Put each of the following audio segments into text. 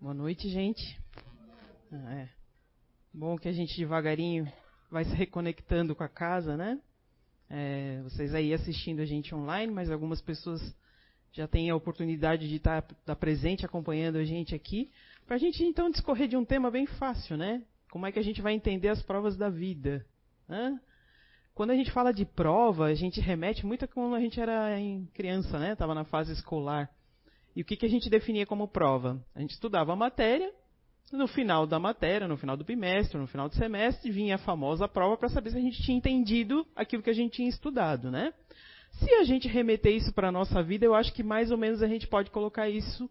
Boa noite, gente. É. Bom que a gente devagarinho vai se reconectando com a casa, né? É, vocês aí assistindo a gente online, mas algumas pessoas já têm a oportunidade de estar, estar presente acompanhando a gente aqui. Para a gente então discorrer de um tema bem fácil, né? Como é que a gente vai entender as provas da vida? Né? Quando a gente fala de prova, a gente remete muito a quando a gente era em criança, né? Estava na fase escolar. E o que, que a gente definia como prova? A gente estudava a matéria, no final da matéria, no final do bimestre, no final do semestre, vinha a famosa prova para saber se a gente tinha entendido aquilo que a gente tinha estudado, né? Se a gente remeter isso para a nossa vida, eu acho que mais ou menos a gente pode colocar isso,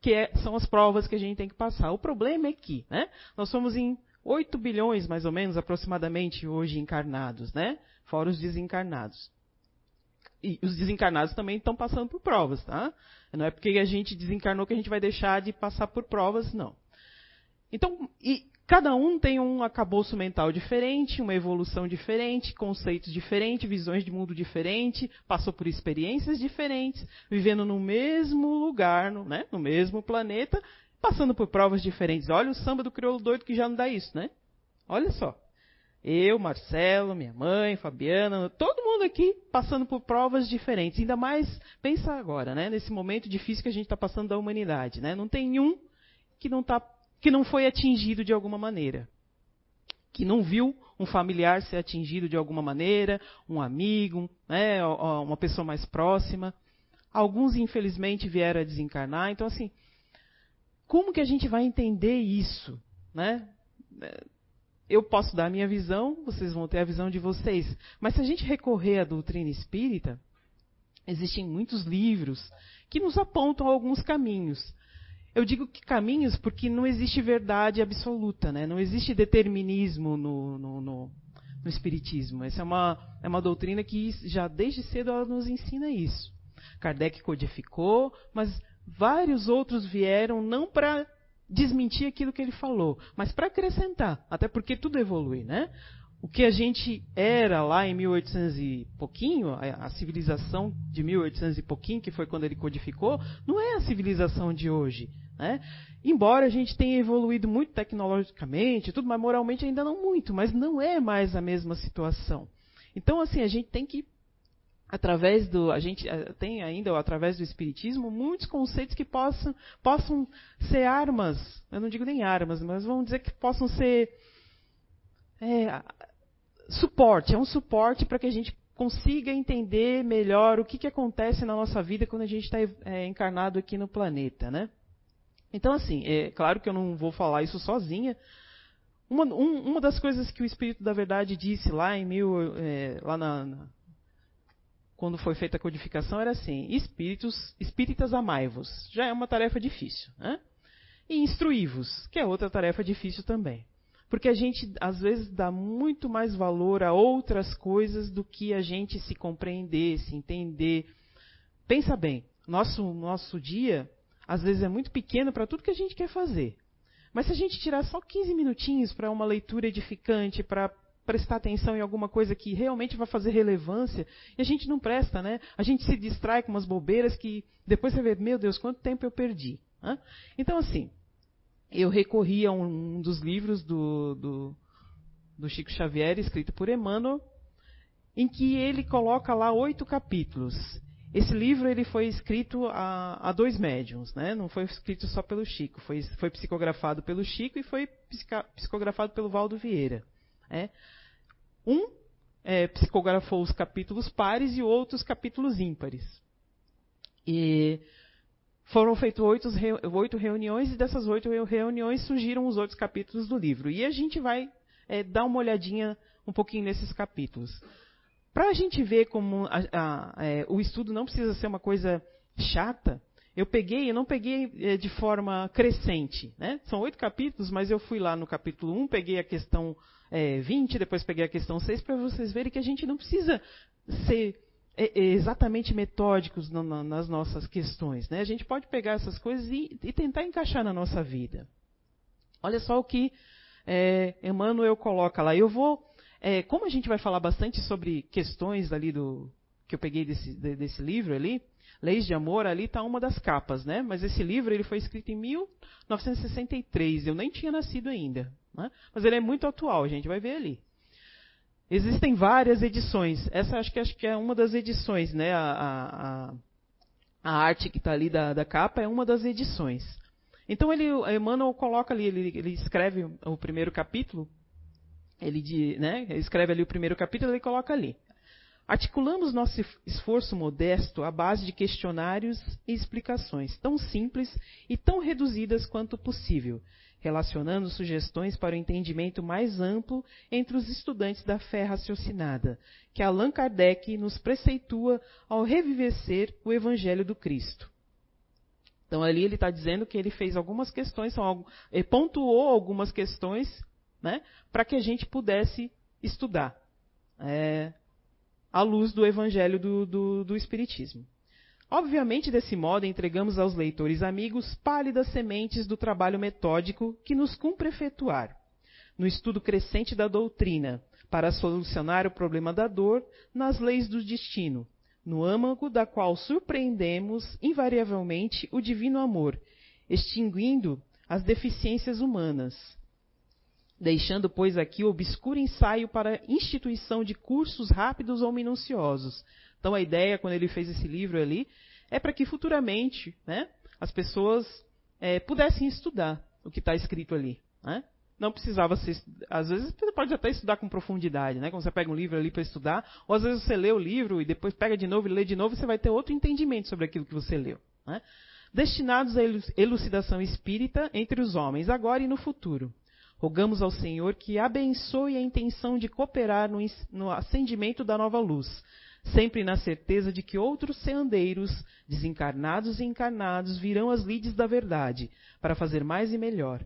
que é, são as provas que a gente tem que passar. O problema é que, né, nós somos em 8 bilhões, mais ou menos, aproximadamente, hoje encarnados, né? Fora os desencarnados. E os desencarnados também estão passando por provas, tá? Não é porque a gente desencarnou que a gente vai deixar de passar por provas, não. Então, e cada um tem um acabouço mental diferente, uma evolução diferente, conceitos diferentes, visões de mundo diferente, passou por experiências diferentes, vivendo no mesmo lugar, no, né, no mesmo planeta, passando por provas diferentes. Olha o samba do crioulo doido que já não dá isso, né? Olha só. Eu, Marcelo, minha mãe, Fabiana, todo mundo aqui passando por provas diferentes. Ainda mais, pensa agora, né? Nesse momento difícil que a gente está passando da humanidade, né? Não tem um que não, tá, que não foi atingido de alguma maneira. Que não viu um familiar ser atingido de alguma maneira, um amigo, né? uma pessoa mais próxima. Alguns, infelizmente, vieram a desencarnar. Então, assim, como que a gente vai entender isso? Né? Eu posso dar a minha visão, vocês vão ter a visão de vocês. Mas se a gente recorrer à doutrina espírita, existem muitos livros que nos apontam alguns caminhos. Eu digo que caminhos porque não existe verdade absoluta, né? não existe determinismo no, no, no, no Espiritismo. Essa é uma, é uma doutrina que já desde cedo ela nos ensina isso. Kardec codificou, mas vários outros vieram não para desmentir aquilo que ele falou, mas para acrescentar, até porque tudo evolui, né? O que a gente era lá em 1800 e pouquinho, a, civilização de 1800 e pouquinho, que foi quando ele codificou, não é a civilização de hoje. Né? Embora a gente tenha evoluído muito tecnologicamente, tudo, mas moralmente ainda não muito, mas não é mais a mesma situação. Então, assim, a gente tem que através do a gente eh, tem ainda através do espiritismo muitos conceitos que possam possam ser armas. Eu não digo nem armas mas vamos dizer que possam ser é, suporte. É um suporte para que a gente consiga entender melhor o que, que acontece na nossa vida quando a gente está é, encarnado aqui no planeta né? Então assim é claro que eu não vou falar isso sozinha. Uma, um, uma das coisas que o Espírito da Verdade disse lá em mil, é, lá na quando foi feita a codificação, era assim: espíritos, espíritas amai-vos. Já é uma tarefa difícil. Né? E instruí-vos, que é outra tarefa difícil também. Porque a gente, às vezes, dá muito mais valor a outras coisas do que a gente se compreender, se entender. Pensa bem, nosso, nosso dia, às vezes, é muito pequeno para tudo que a gente quer fazer. Mas se a gente tirar só 15 minutinhos para uma leitura edificante, para prestar atenção em alguma coisa que realmente vai fazer relevância, e a gente não presta, né? A gente se distrai com umas bobeiras que depois você vê, meu Deus, quanto tempo eu perdi. Né? Então, assim, eu recorri a um, dos livros do, do, do Chico Xavier, escrito por Emmanuel, em que ele coloca lá oito capítulos. Esse livro ele foi escrito a, a, dois médiums, né? não foi escrito só pelo Chico, foi, foi psicografado pelo Chico e foi psicografado pelo Valdo Vieira. É. Um é, psicografou os capítulos pares e outros capítulos ímpares. E foram feitas oito, oito reuniões e dessas oito reuniões surgiram os outros capítulos do livro. E a gente vai é, dar uma olhadinha um pouquinho nesses capítulos. Para a gente ver como a, a, é, o estudo não precisa ser uma coisa chata, eu peguei, eu não peguei é, de forma crescente. Né? São oito capítulos, mas eu fui lá no capítulo 1, peguei a questão é, 20, depois peguei a questão 6, para vocês verem que a gente não precisa ser é, é, exatamente metódicos nas nossas questões. Né? A gente pode pegar essas coisas e, e, tentar encaixar na nossa vida. Olha só o que é, Emmanuel coloca lá. Eu vou, é, como a gente vai falar bastante sobre questões ali do que eu peguei desse, desse livro ali, Leis de Amor, ali está uma das capas, né? Mas esse livro ele foi escrito em 1963, eu nem tinha nascido ainda. Né? Mas ele é muito atual, a gente vai ver ali. Existem várias edições. Essa acho que, acho que é uma das edições, né? A, a, a arte que está ali da, da, capa é uma das edições. Então ele, Emmanuel coloca ali, ele, ele escreve o primeiro capítulo, ele, de, né, escreve ali o primeiro capítulo, ele coloca ali. Articulamos nosso esforço modesto à base de questionários e explicações tão simples e tão reduzidas quanto possível, relacionando sugestões para o entendimento mais amplo entre os estudantes da fé raciocinada, que Allan Kardec nos preceitua ao revivecer o Evangelho do Cristo. Então ali ele está dizendo que ele fez algumas questões, ele pontuou algumas questões né, para que a gente pudesse estudar. É, à luz do Evangelho do, do, do Espiritismo. Obviamente, desse modo, entregamos aos leitores amigos pálidas sementes do trabalho metódico que nos cumpre efetuar, no estudo crescente da doutrina, para solucionar o problema da dor nas leis do destino, no âmago da qual surpreendemos invariavelmente o divino amor, extinguindo as deficiências humanas, deixando, pois, aqui o obscuro ensaio para instituição de cursos rápidos ou minuciosos. Então, a ideia, quando ele fez esse livro ali, é para que futuramente né, as pessoas é, pudessem estudar o que está escrito ali. Né? Não precisava ser. Às vezes você pode até estudar com profundidade, né? Quando você pega um livro ali para estudar, ou às vezes você lê o livro e depois pega de novo e lê de novo, você vai ter outro entendimento sobre aquilo que você leu. Né? Destinados à elucidação espírita entre os homens, agora e no futuro. Rogamos ao Senhor que abençoe a intenção de cooperar no, no acendimento da nova luz, sempre na certeza de que outros seandeiros, desencarnados e encarnados, virão as lides da verdade, para fazer mais e melhor.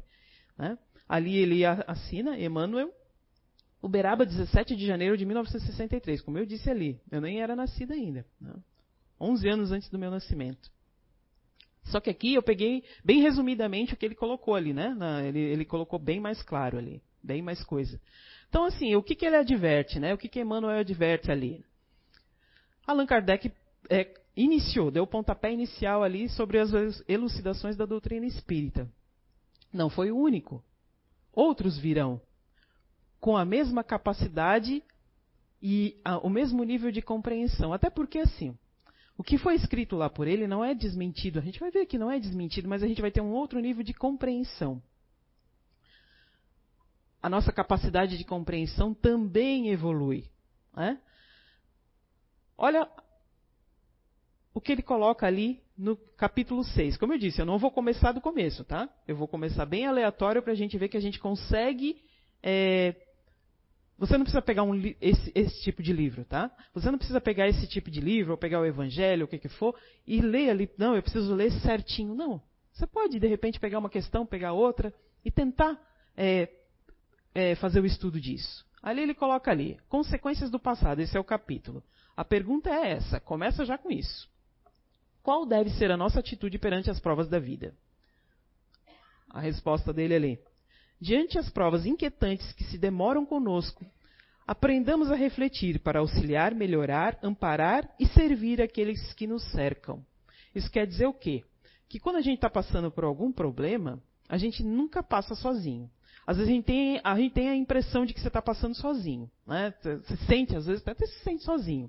Né? Ali ele assina, Emmanuel, Uberaba, 17 de janeiro de 1963. Como eu disse ali, eu nem era nascida ainda. Né? 11 anos antes do meu nascimento. Só que aqui eu peguei bem resumidamente o que ele colocou ali, né? Ele, ele, colocou bem mais claro ali, bem mais coisa. Então, assim, o que, que ele adverte, né? O que, que Emmanuel adverte ali? Allan Kardec é, iniciou, deu o pontapé inicial ali sobre as elucidações da doutrina espírita. Não foi o único. Outros virão com a mesma capacidade e a, o mesmo nível de compreensão. Até porque, assim, o que foi escrito lá por ele não é desmentido. A gente vai ver que não é desmentido, mas a gente vai ter um outro nível de compreensão. A nossa capacidade de compreensão também evolui. Né? Olha o que ele coloca ali no capítulo 6. Como eu disse, eu não vou começar do começo, tá? Eu vou começar bem aleatório para a gente ver que a gente consegue é, você não precisa pegar um, esse, esse, tipo de livro, tá? Você não precisa pegar esse tipo de livro, ou pegar o Evangelho, o que que for, e ler ali. Não, eu preciso ler certinho. Não. Você pode, de repente, pegar uma questão, pegar outra, e tentar é, é, fazer o estudo disso. Ali ele coloca ali, consequências do passado, esse é o capítulo. A pergunta é essa, começa já com isso. Qual deve ser a nossa atitude perante as provas da vida? A resposta dele ali. Diante as provas inquietantes que se demoram conosco, aprendamos a refletir para auxiliar, melhorar, amparar e servir aqueles que nos cercam. Isso quer dizer o quê? Que quando a gente está passando por algum problema, a gente nunca passa sozinho. Às vezes a gente tem a, gente tem a impressão de que você está passando sozinho. Né? Você sente, às vezes até se sente sozinho.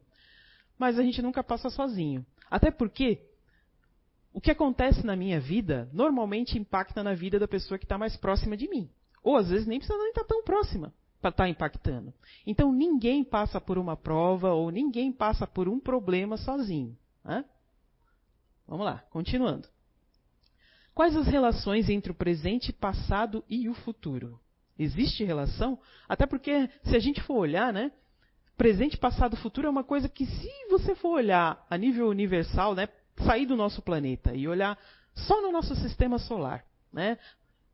Mas a gente nunca passa sozinho. Até porque o que acontece na minha vida normalmente impacta na vida da pessoa que está mais próxima de mim. Ou às vezes nem precisa nem estar tá tão próxima para estar tá impactando. Então ninguém passa por uma prova ou ninguém passa por um problema sozinho. Né? Vamos lá, continuando. Quais as relações entre o presente, passado e o futuro? Existe relação? Até porque, se a gente for olhar, né, presente, passado, futuro é uma coisa que, se você for olhar a nível universal, né, sair do nosso planeta e olhar só no nosso sistema solar, né,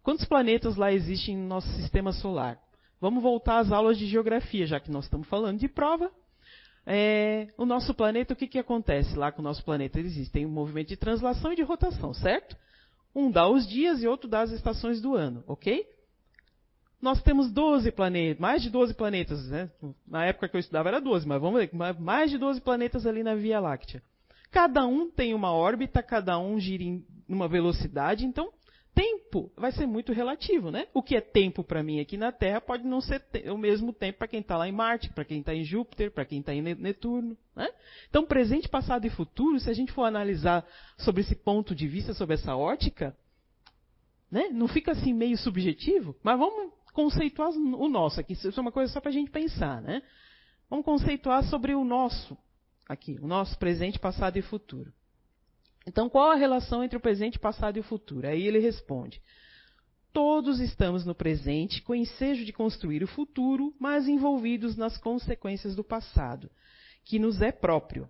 Quantos planetas lá existem no nosso sistema solar? Vamos voltar às aulas de geografia, já que nós estamos falando de prova. É, o nosso planeta, o que, que acontece lá com o nosso planeta? Existem um movimento de translação e de rotação, certo? Um dá os dias e outro dá as estações do ano, ok? Nós temos 12 planetas, mais de 12 planetas, né? Na época que eu estudava era 12, mas vamos ver, mais de 12 planetas ali na Via Láctea. Cada um tem uma órbita, cada um gira em uma velocidade, então tempo vai ser muito relativo, né? O que é tempo para mim aqui na Terra pode não ser o mesmo tempo para quem está lá em Marte, para quem está em Júpiter, para quem está em Netuno, né? Então, presente, passado e futuro, se a gente for analisar sobre esse ponto de vista, sobre essa ótica, né? Não fica assim meio subjetivo, mas vamos conceituar o nosso aqui. Isso é uma coisa só para a gente pensar, né? Vamos conceituar sobre o nosso aqui, o nosso presente, passado e futuro. Então, qual a relação entre o presente, passado e o futuro? Aí ele responde: Todos estamos no presente com ensejo de construir o futuro, mas envolvidos nas consequências do passado, que nos é próprio.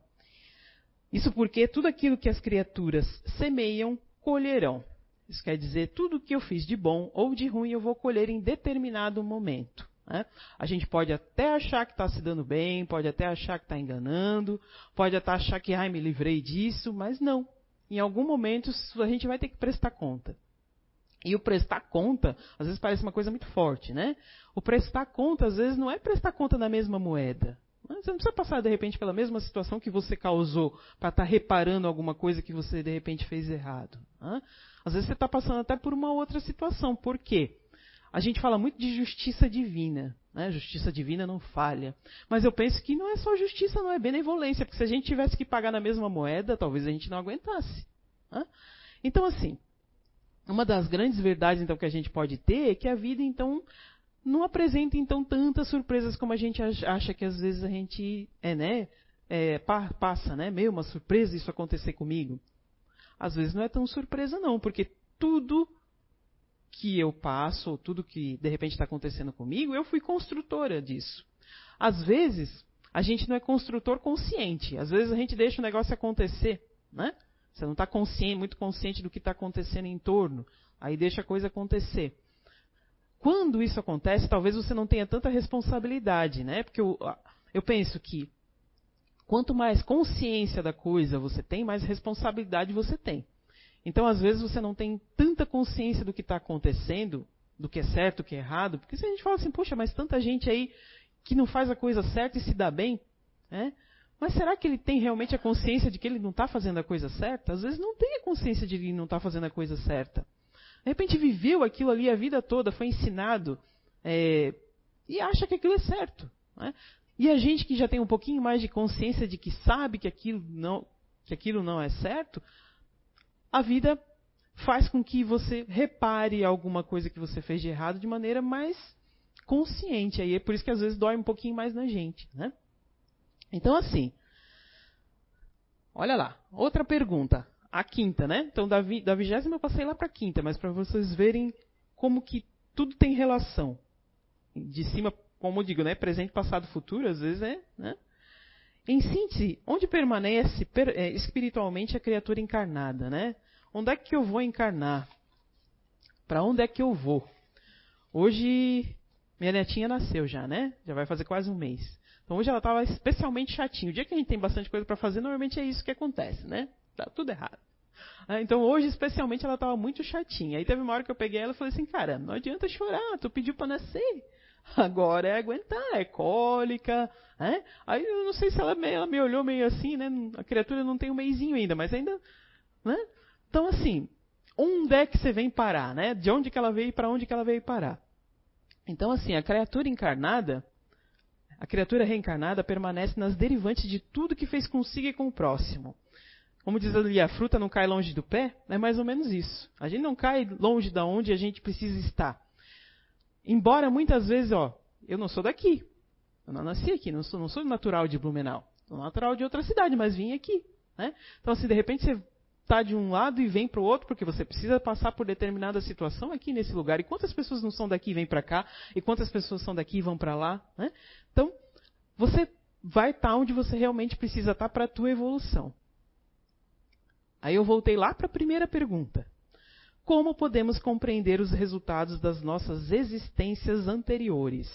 Isso porque tudo aquilo que as criaturas semeiam, colherão. Isso quer dizer, tudo que eu fiz de bom ou de ruim eu vou colher em determinado momento. Né? A gente pode até achar que está se dando bem, pode até achar que está enganando, pode até achar que, ai, me livrei disso, mas não. Em algum momento a gente vai ter que prestar conta. E o prestar conta, às vezes parece uma coisa muito forte, né? O prestar conta, às vezes, não é prestar conta da mesma moeda. Você não precisa passar, de repente, pela mesma situação que você causou para estar tá reparando alguma coisa que você, de repente, fez errado. Né? Às vezes você está passando até por uma outra situação. Por quê? A gente fala muito de justiça divina. Né? Justiça divina não falha. Mas eu penso que não é só justiça, não é benevolência, porque se a gente tivesse que pagar na mesma moeda, talvez a gente não aguentasse. Né? Então, assim, uma das grandes verdades então que a gente pode ter é que a vida então não apresenta então tantas surpresas como a gente acha que às vezes a gente é, né, é, passa, né, meio uma surpresa isso acontecer comigo. Às vezes não é tão surpresa não, porque tudo que eu passo, ou tudo que de repente está acontecendo comigo, eu fui construtora disso. Às vezes, a gente não é construtor consciente. Às vezes a gente deixa o negócio acontecer, né? Você não está consciente, muito consciente do que está acontecendo em torno. Aí deixa a coisa acontecer. Quando isso acontece, talvez você não tenha tanta responsabilidade, né? Porque eu, eu penso que quanto mais consciência da coisa você tem, mais responsabilidade você tem. Então, às vezes, você não tem tanta consciência do que está acontecendo, do que é certo, do que é errado, porque se a gente fala assim, poxa, mas tanta gente aí que não faz a coisa certa e se dá bem, né? Mas será que ele tem realmente a consciência de que ele não está fazendo a coisa certa? Às vezes não tem a consciência de que ele não está fazendo a coisa certa. De repente viveu aquilo ali a vida toda, foi ensinado é, e acha que aquilo é certo. Né? E a gente que já tem um pouquinho mais de consciência de que sabe que aquilo não, que aquilo não é certo, a vida faz com que você repare alguma coisa que você fez de errado de maneira mais consciente. Aí é por isso que às vezes dói um pouquinho mais na gente, né? Então assim, olha lá, outra pergunta, a quinta, né? Então da, vi, da vigésima eu passei lá para a quinta, mas para vocês verem como que tudo tem relação. De cima, como eu digo, né? Presente, passado, futuro, às vezes é, né? Em síntese, onde permanece é, espiritualmente a criatura encarnada, né? Onde é que eu vou encarnar? Para onde é que eu vou? Hoje, minha netinha nasceu já, né? Já vai fazer quase um mês. Então hoje ela estava especialmente chatinha. O dia que a gente tem bastante coisa para fazer, normalmente é isso que acontece, né? Tá tudo errado. Ah, então hoje, especialmente, ela estava muito chatinha. Aí teve uma hora que eu peguei ela e falei assim, cara, não adianta chorar, tu pediu para nascer. Agora é aguentar, é cólica. Né? Aí eu não sei se ela me, ela me olhou meio assim, né? A criatura não tem um meizinho ainda, mas ainda. Né? Então, assim, onde é que você vem parar, né? De onde que ela veio e para onde que ela veio parar? Então, assim, a criatura encarnada, a criatura reencarnada permanece nas derivantes de tudo que fez consigo e com o próximo. Como diz ali, a fruta não cai longe do pé, é mais ou menos isso. A gente não cai longe da onde a gente precisa estar. Embora muitas vezes, ó, eu não sou daqui. Eu não nasci aqui, não sou, não sou natural de Blumenau. Sou natural de outra cidade, mas vim aqui. Né? Então, assim, de repente você está de um lado e vem para o outro, porque você precisa passar por determinada situação aqui nesse lugar. E quantas pessoas não são daqui e vêm para cá? E quantas pessoas são daqui e vão para lá? Né? Então, você vai estar tá onde você realmente precisa estar tá para a tua evolução. Aí eu voltei lá para a primeira pergunta. Como podemos compreender os resultados das nossas existências anteriores?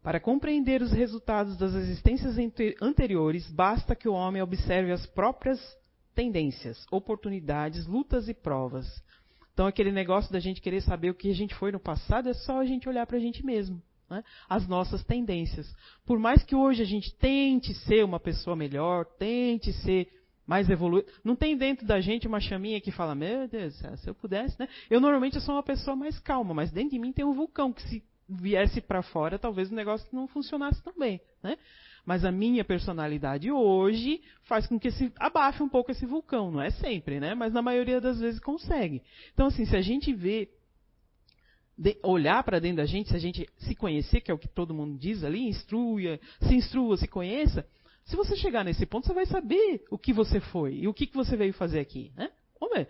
Para compreender os resultados das existências anteriores, basta que o homem observe as próprias tendências, oportunidades, lutas e provas. Então, aquele negócio da gente querer saber o que a gente foi no passado é só a gente olhar para a gente mesmo. né, as nossas tendências. Por mais que hoje a gente tente ser uma pessoa melhor, tente ser mais evoluído, não tem dentro da gente uma chaminha que fala, meu Deus, se eu pudesse, né? Eu normalmente sou uma pessoa mais calma, mas dentro de mim tem um vulcão que se viesse para fora, talvez o negócio não funcionasse tão bem, né? Mas a minha personalidade hoje faz com que se abafe um pouco esse vulcão. Não é sempre, né? Mas na maioria das vezes consegue. Então, assim, se a gente vê, de, olhar para dentro da gente, se a gente se conhecer, que é o que todo mundo diz ali, instrua, se instrua, se conheça. Se você chegar nesse ponto, você vai saber o que você foi e o que, que você veio fazer aqui, né? Vamos ver.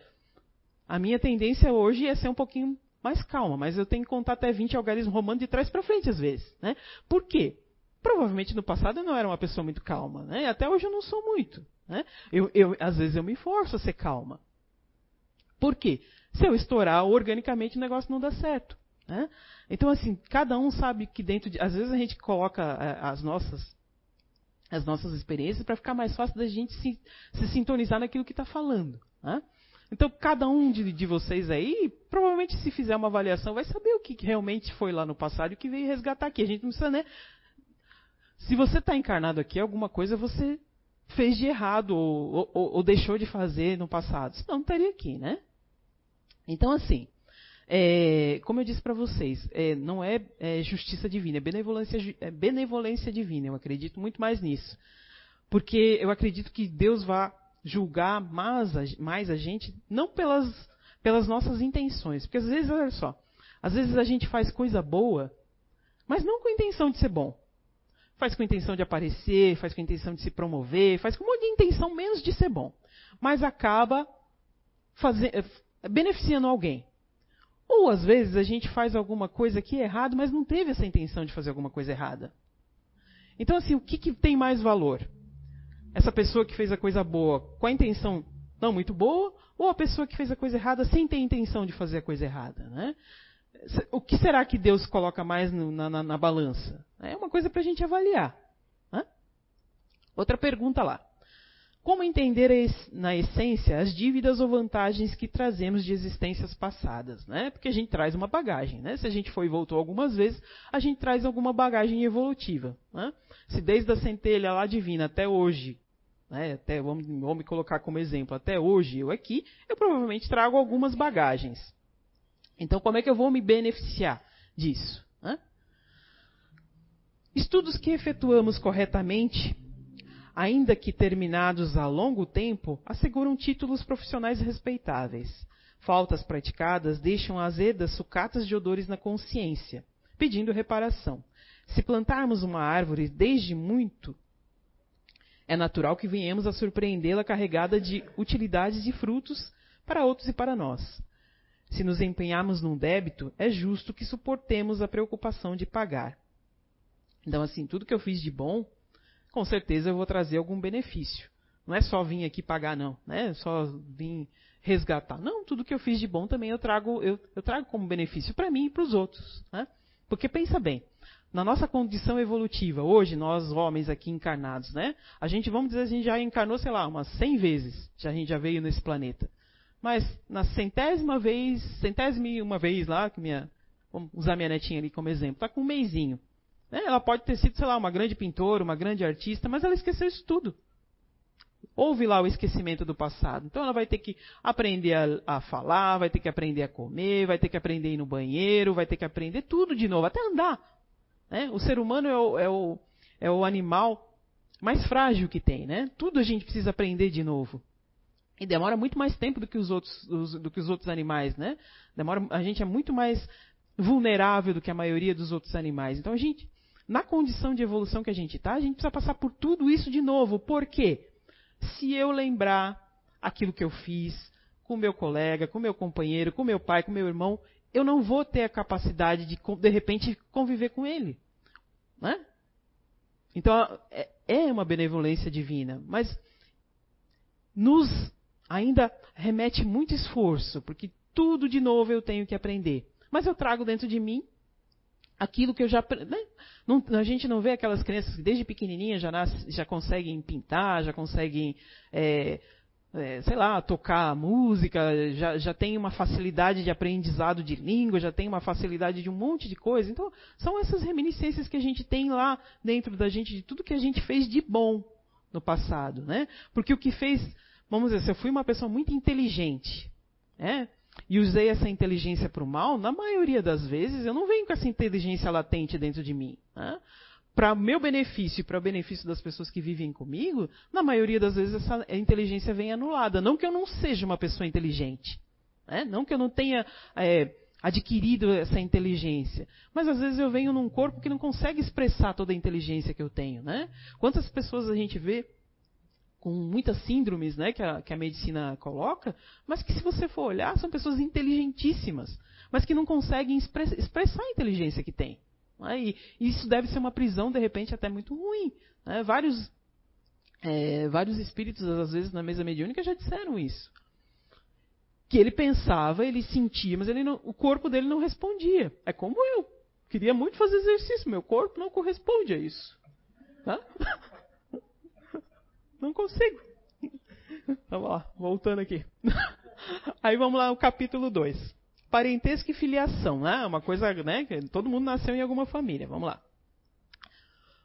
A minha tendência hoje é ser um pouquinho mais calma, mas eu tenho que contar até 20 algarismos romanos de trás para frente às vezes, né? Por quê? Provavelmente no passado eu não era uma pessoa muito calma, né? Até hoje eu não sou muito, né? Eu, eu, às vezes eu me forço a ser calma. Por quê? Se eu estourar organicamente o negócio não dá certo, né? Então assim, cada um sabe que dentro de, às vezes a gente coloca é, as nossas as nossas experiências para ficar mais fácil da gente se, se sintonizar naquilo que está falando, né? Então, cada um de, de, vocês aí, provavelmente, se fizer uma avaliação, vai saber o que realmente foi lá no passado e o que veio resgatar aqui. A gente não precisa, né? Se você está encarnado aqui, alguma coisa você fez de errado ou, ou, ou deixou de fazer no passado. Senão não estaria aqui, né? Então, assim, é, como eu disse para vocês, é, não é, é, justiça divina, é benevolência, é benevolência divina. Eu acredito muito mais nisso. Porque eu acredito que Deus vai julgar mais a, mais a gente, não pelas, pelas nossas intenções. Porque às vezes, olha só, às vezes a gente faz coisa boa, mas não com a intenção de ser bom faz com a intenção de aparecer, faz com a intenção de se promover, faz com um monte de intenção menos de ser bom. Mas acaba fazer, eh, beneficiando alguém. Ou às vezes a gente faz alguma coisa que é errado, mas não teve essa intenção de fazer alguma coisa errada. Então, assim, o que, que tem mais valor? Essa pessoa que fez a coisa boa com a intenção não muito boa, ou a pessoa que fez a coisa errada sem ter intenção de fazer a coisa errada, né? o que será que Deus coloca mais no, na, na, na, balança? É uma coisa para a gente avaliar. Né? Outra pergunta lá. Como entender na essência as dívidas ou vantagens que trazemos de existências passadas? Né? Porque a gente traz uma bagagem. Né? Se a gente foi e voltou algumas vezes, a gente traz alguma bagagem evolutiva. Né? Se desde a centelha lá divina até hoje, né? até, vamos, vamos me colocar como exemplo, até hoje eu aqui, eu provavelmente trago algumas bagagens. Então, como é que eu vou me beneficiar disso? Né? Estudos que efetuamos corretamente, ainda que terminados a longo tempo, asseguram títulos profissionais respeitáveis. Faltas praticadas deixam azedas sucatas de odores na consciência, pedindo reparação. Se plantarmos uma árvore desde muito, é natural que venhamos a surpreendê-la carregada de utilidades e frutos para outros e para nós. Se nos empenharmos num débito, é justo que suportemos a preocupação de pagar. Então, assim, tudo que eu fiz de bom, com certeza eu vou trazer algum benefício. Não é só vir aqui pagar, não. Né? Só vir resgatar. Não, tudo que eu fiz de bom também eu trago, eu, eu trago como benefício para mim e para os outros. Né? Porque pensa bem, na nossa condição evolutiva, hoje, nós homens aqui encarnados, né? A gente, vamos dizer, a gente já encarnou, sei lá, umas 100 vezes, já a gente já veio nesse planeta. Mas na centésima vez, centésima e uma vez lá, que minha, vamos usar minha netinha ali como exemplo, está com um meizinho. Né? Ela pode ter sido, sei lá, uma grande pintora, uma grande artista, mas ela esqueceu isso tudo. Houve lá o esquecimento do passado. Então ela vai ter que aprender a, a, falar, vai ter que aprender a comer, vai ter que aprender a ir no banheiro, vai ter que aprender tudo de novo, até andar. Né? O ser humano é o, é, o, é o animal mais frágil que tem, né? Tudo a gente precisa aprender de novo. E demora muito mais tempo do que os outros, os, do que os outros animais, né? Demora, a gente é muito mais vulnerável do que a maioria dos outros animais. Então a gente, na condição de evolução que a gente está, a gente precisa passar por tudo isso de novo. Por quê? Se eu lembrar aquilo que eu fiz com meu colega, com meu companheiro, com meu pai, com meu irmão, eu não vou ter a capacidade de, de repente, conviver com ele. Né? Então, é, é uma benevolência divina, mas nos ainda remete muito esforço, porque tudo de novo eu tenho que aprender. Mas eu trago dentro de mim aquilo que eu já. Né? Não, a gente não vê aquelas crianças que desde pequenininha já, nasce, já conseguem pintar, já conseguem é, é, sei lá, tocar música, já, já tem uma facilidade de aprendizado de língua, já tem uma facilidade de um monte de coisa. Então, são essas reminiscências que a gente tem lá dentro da gente, de tudo que a gente fez de bom no passado. Né? Porque o que fez, vamos dizer, se eu fui uma pessoa muito inteligente, né? E usei essa inteligência para o mal, na maioria das vezes eu não venho com essa inteligência latente dentro de mim. Né? para meu benefício e para o benefício das pessoas que vivem comigo, na maioria das vezes essa inteligência vem anulada. Não que eu não seja uma pessoa inteligente, né? não que eu não tenha é, adquirido essa inteligência, mas às vezes eu venho num corpo que não consegue expressar toda a inteligência que eu tenho. Né? Quantas pessoas a gente vê com muitas síndromes né, que, a, que a medicina coloca, mas que se você for olhar, são pessoas inteligentíssimas, mas que não conseguem expressar a inteligência que têm. Né? E isso deve ser uma prisão, de repente, até muito ruim. Né? Vários, é, vários espíritos, às vezes, na mesa mediúnica já disseram isso. Que ele pensava, ele sentia, mas ele não, o corpo dele não respondia. É como eu. Queria muito fazer exercício, meu corpo não corresponde a isso. Tá? Não consigo. Vamos lá, voltando aqui. Aí vamos lá no capítulo 2 parentesco e filiação, né? Uma coisa, né? Todo mundo nasceu em alguma família. Vamos lá.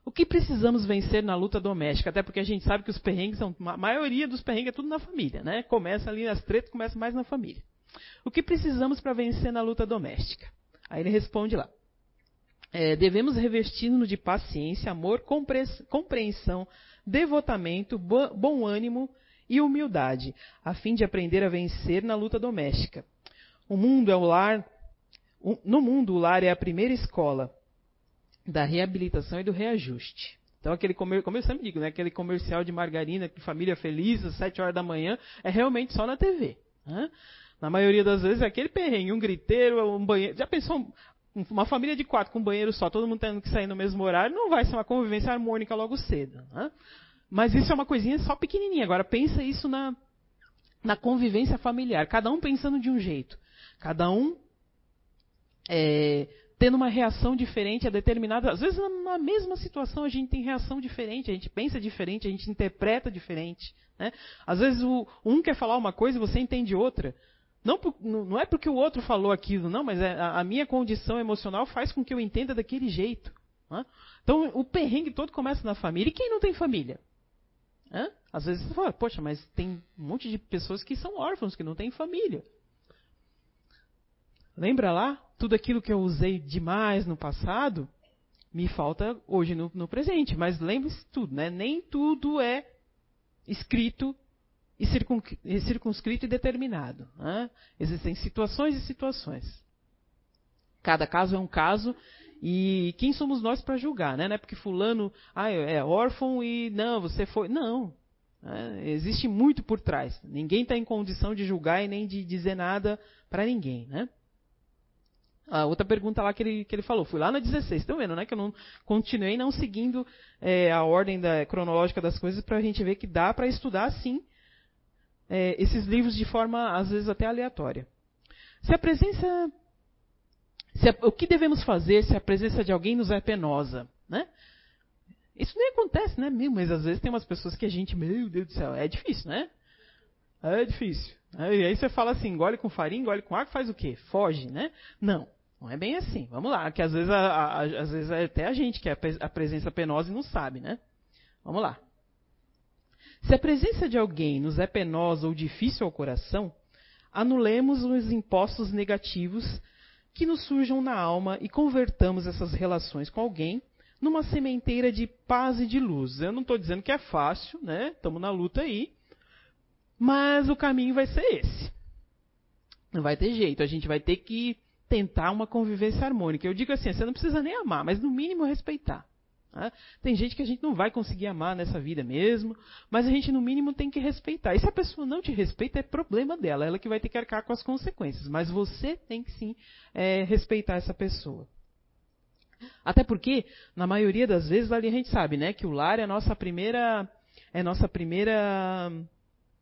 O que precisamos vencer na luta doméstica? Até porque a gente sabe que os perrengues são. A maioria dos perrengues é tudo na família, né? Começa ali, as tretas começam mais na família. O que precisamos para vencer na luta doméstica? Aí ele responde lá. É, devemos revestir-nos de paciência, amor, compreensão, devotamento, bom ânimo e humildade, a fim de aprender a vencer na luta doméstica. O mundo é o lar. No mundo, o lar é a primeira escola da reabilitação e do reajuste. Então, aquele comer, como eu sempre digo, né, aquele comercial de margarina, que família feliz, às 7 horas da manhã, é realmente só na TV. Né? Na maioria das vezes é aquele perrengue, um griteiro, um banheiro. Já pensou uma família de quatro com banheiro só, todo mundo tendo que sair no mesmo horário, não vai ser uma convivência harmônica logo cedo. Né? Mas isso é uma coisinha só pequenininha. Agora pensa isso na, na convivência familiar, cada um pensando de um jeito. Cada um é, tendo uma reação diferente a determinada. Às vezes, na mesma situação, a gente tem reação diferente, a gente pensa diferente, a gente interpreta diferente. Né? Às vezes, o, um quer falar uma coisa e você entende outra. Não, não é porque o outro falou aquilo, não, mas é, a, a minha condição emocional faz com que eu entenda daquele jeito. Né? Então, o perrengue todo começa na família. E quem não tem família? Às vezes você fala, poxa, mas tem um monte de pessoas que são órfãos, que não têm família. Lembra lá? Tudo aquilo que eu usei demais no passado, me falta hoje no, no presente. Mas lembre-se tudo, né? Nem tudo é escrito e circunscrito e determinado. Né? Existem situações e situações. Cada caso é um caso e quem somos nós para julgar, né? Não é porque fulano ah, é órfão e não, você foi. Não. É, existe muito por trás. Ninguém está em condição de julgar e nem de dizer nada para ninguém, né? A outra pergunta lá que ele, que ele falou, fui lá na 16. Estão vendo, né? Que eu não continuei não seguindo é, a ordem da, cronológica das coisas para a gente ver que dá para estudar sim é, esses livros de forma às vezes até aleatória. Se a presença, se a, o que devemos fazer se a presença de alguém nos é penosa, né? Isso nem acontece, né? Mas às vezes tem umas pessoas que a gente, meu Deus do céu, é difícil, né? É difícil. E aí você fala assim, engole com farinha, engole com água, faz o quê? Foge, né? Não. Não é bem assim. Vamos lá, que às vezes, a, a, às vezes é até a gente que é a presença penosa e não sabe, né? Vamos lá. Se a presença de alguém nos é penosa ou difícil ao coração, anulemos os impostos negativos que nos surjam na alma e convertamos essas relações com alguém numa sementeira de paz e de luz. Eu não estou dizendo que é fácil, né? Estamos na luta aí. Mas o caminho vai ser esse. Não vai ter jeito. A gente vai ter que tentar uma convivência harmônica. Eu digo assim, você não precisa nem amar, mas no mínimo respeitar. Né? Tem gente que a gente não vai conseguir amar nessa vida mesmo, mas a gente no mínimo tem que respeitar. E se a pessoa não te respeita, é problema dela, ela que vai ter que arcar com as consequências. Mas você tem que sim é, respeitar essa pessoa. Até porque, na maioria das vezes, ali a gente sabe, né, que o lar é nossa primeira, é nossa primeira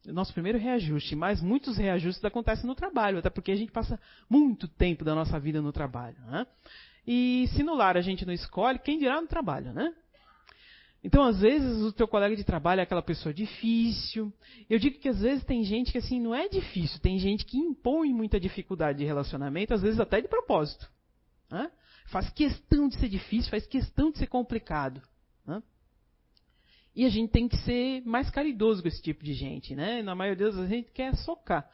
nosso primeiro reajuste, mas muitos reajustes acontecem no trabalho, até porque a gente passa muito tempo da nossa vida no trabalho. Né? E se no lar a gente não escolhe, quem dirá no trabalho, né? Então, às vezes, o teu colega de trabalho é aquela pessoa difícil. Eu digo que às vezes tem gente que assim não é difícil, tem gente que impõe muita dificuldade de relacionamento, às vezes até de propósito. Né? Faz questão de ser difícil, faz questão de ser complicado. Né? E a gente tem que ser mais caridoso com esse tipo de gente, né? Na maioria das vezes a gente quer socar.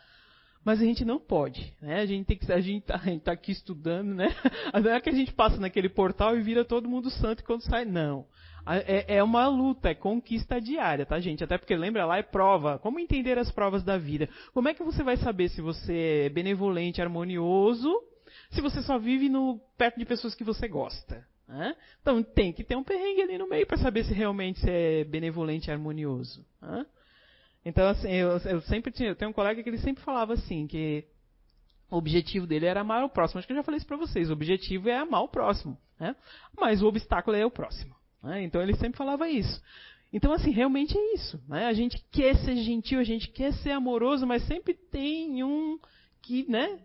Mas a gente não pode, né? A gente tem que a gente tá, tá aqui estudando, né? Não é que a gente passa naquele portal e vira todo mundo santo quando sai, não. É, é uma luta, é conquista diária, tá, gente? Até porque lembra lá é prova. Como entender as provas da vida? Como é que você vai saber se você é benevolente, harmonioso, se você só vive no, perto de pessoas que você gosta? Né? Então tem que ter um perrengue ali no meio para saber se realmente você é benevolente e harmonioso. Né? Então, assim, eu, eu sempre tinha, eu tenho um colega que ele sempre falava assim, que o objetivo dele era amar o próximo. Acho que eu já falei isso para vocês. O objetivo é amar o próximo, né? Mas o obstáculo é o próximo. Né? Então ele sempre falava isso. Então, assim, realmente é isso. Né? A gente quer ser gentil, a gente quer ser amoroso, mas sempre tem um que, né?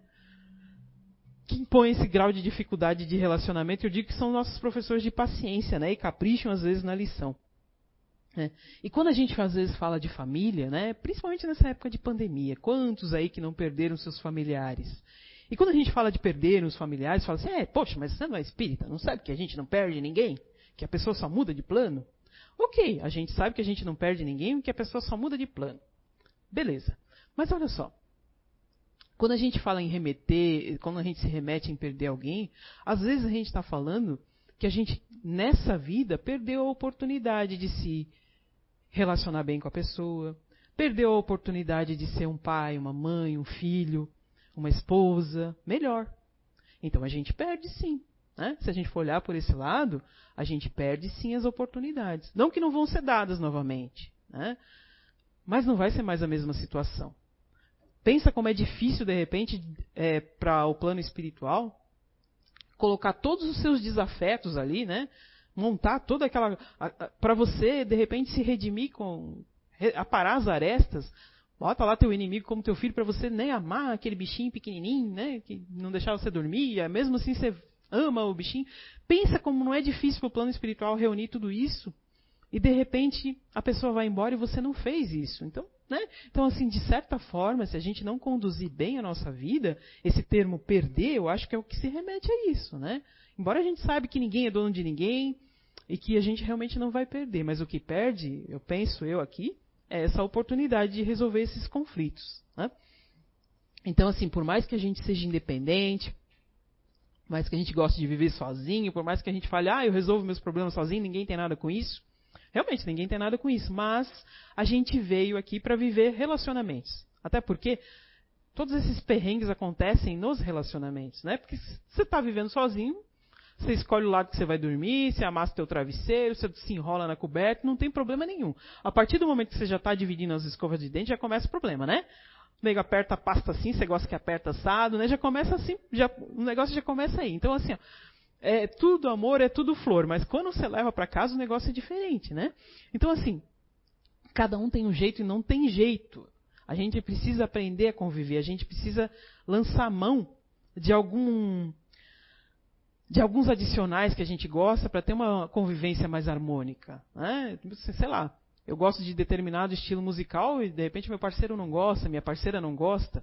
Que impõe esse grau de dificuldade de relacionamento. Eu digo que são nossos professores de paciência, né? E capricham às vezes na lição. É. E quando a gente às vezes fala de família, né, principalmente nessa época de pandemia, quantos aí que não perderam seus familiares? E quando a gente fala de perder os familiares, fala assim, é, poxa, mas você não é espírita, não sabe que a gente não perde ninguém? Que a pessoa só muda de plano? Ok, a gente sabe que a gente não perde ninguém, que a pessoa só muda de plano. Beleza. Mas olha só, quando a gente fala em remeter, quando a gente se remete em perder alguém, às vezes a gente está falando que a gente, nessa vida, perdeu a oportunidade de se relacionar bem com a pessoa, perdeu a oportunidade de ser um pai, uma mãe, um filho, uma esposa, melhor. Então a gente perde sim. Né? Se a gente for olhar por esse lado, a gente perde sim as oportunidades. Não que não vão ser dadas novamente, né? mas não vai ser mais a mesma situação. Pensa como é difícil, de repente, é, para o plano espiritual, colocar todos os seus desafetos ali, né? Montar toda aquela. para você, de repente, se redimir com. aparar as arestas. Bota lá teu inimigo como teu filho para você nem amar aquele bichinho pequenininho, né? Que não deixava você dormir. É mesmo assim você ama o bichinho. Pensa como não é difícil para o plano espiritual reunir tudo isso. E de repente a pessoa vai embora e você não fez isso. Então, né? Então, assim, de certa forma, se a gente não conduzir bem a nossa vida, esse termo perder, eu acho que é o que se remete a isso, né? Embora a gente saiba que ninguém é dono de ninguém e que a gente realmente não vai perder, mas o que perde, eu penso eu aqui, é essa oportunidade de resolver esses conflitos. Né? Então, assim, por mais que a gente seja independente, por mais que a gente goste de viver sozinho, por mais que a gente fale, ah, eu resolvo meus problemas sozinho, ninguém tem nada com isso, Realmente, ninguém tem nada com isso. Mas a gente veio aqui para viver relacionamentos. Até porque todos esses perrengues acontecem nos relacionamentos, né? Porque você está vivendo sozinho, você escolhe o lado que você vai dormir, você amassa o teu travesseiro, você se enrola na coberta, não tem problema nenhum. A partir do momento que você já está dividindo as escovas de dente, já começa o problema, né? O nego aperta a pasta assim, você gosta que aperta assado, né? Já começa assim, já, o negócio já começa aí. Então, assim, ó, é tudo amor, é tudo flor, mas quando você leva para casa o negócio é diferente, né? Então assim, cada um tem um jeito e não tem jeito. A gente precisa aprender a conviver, a gente precisa lançar mão de algum de alguns adicionais que a gente gosta para ter uma convivência mais harmônica, né? Sei lá, eu gosto de determinado estilo musical e de repente meu parceiro não gosta, minha parceira não gosta.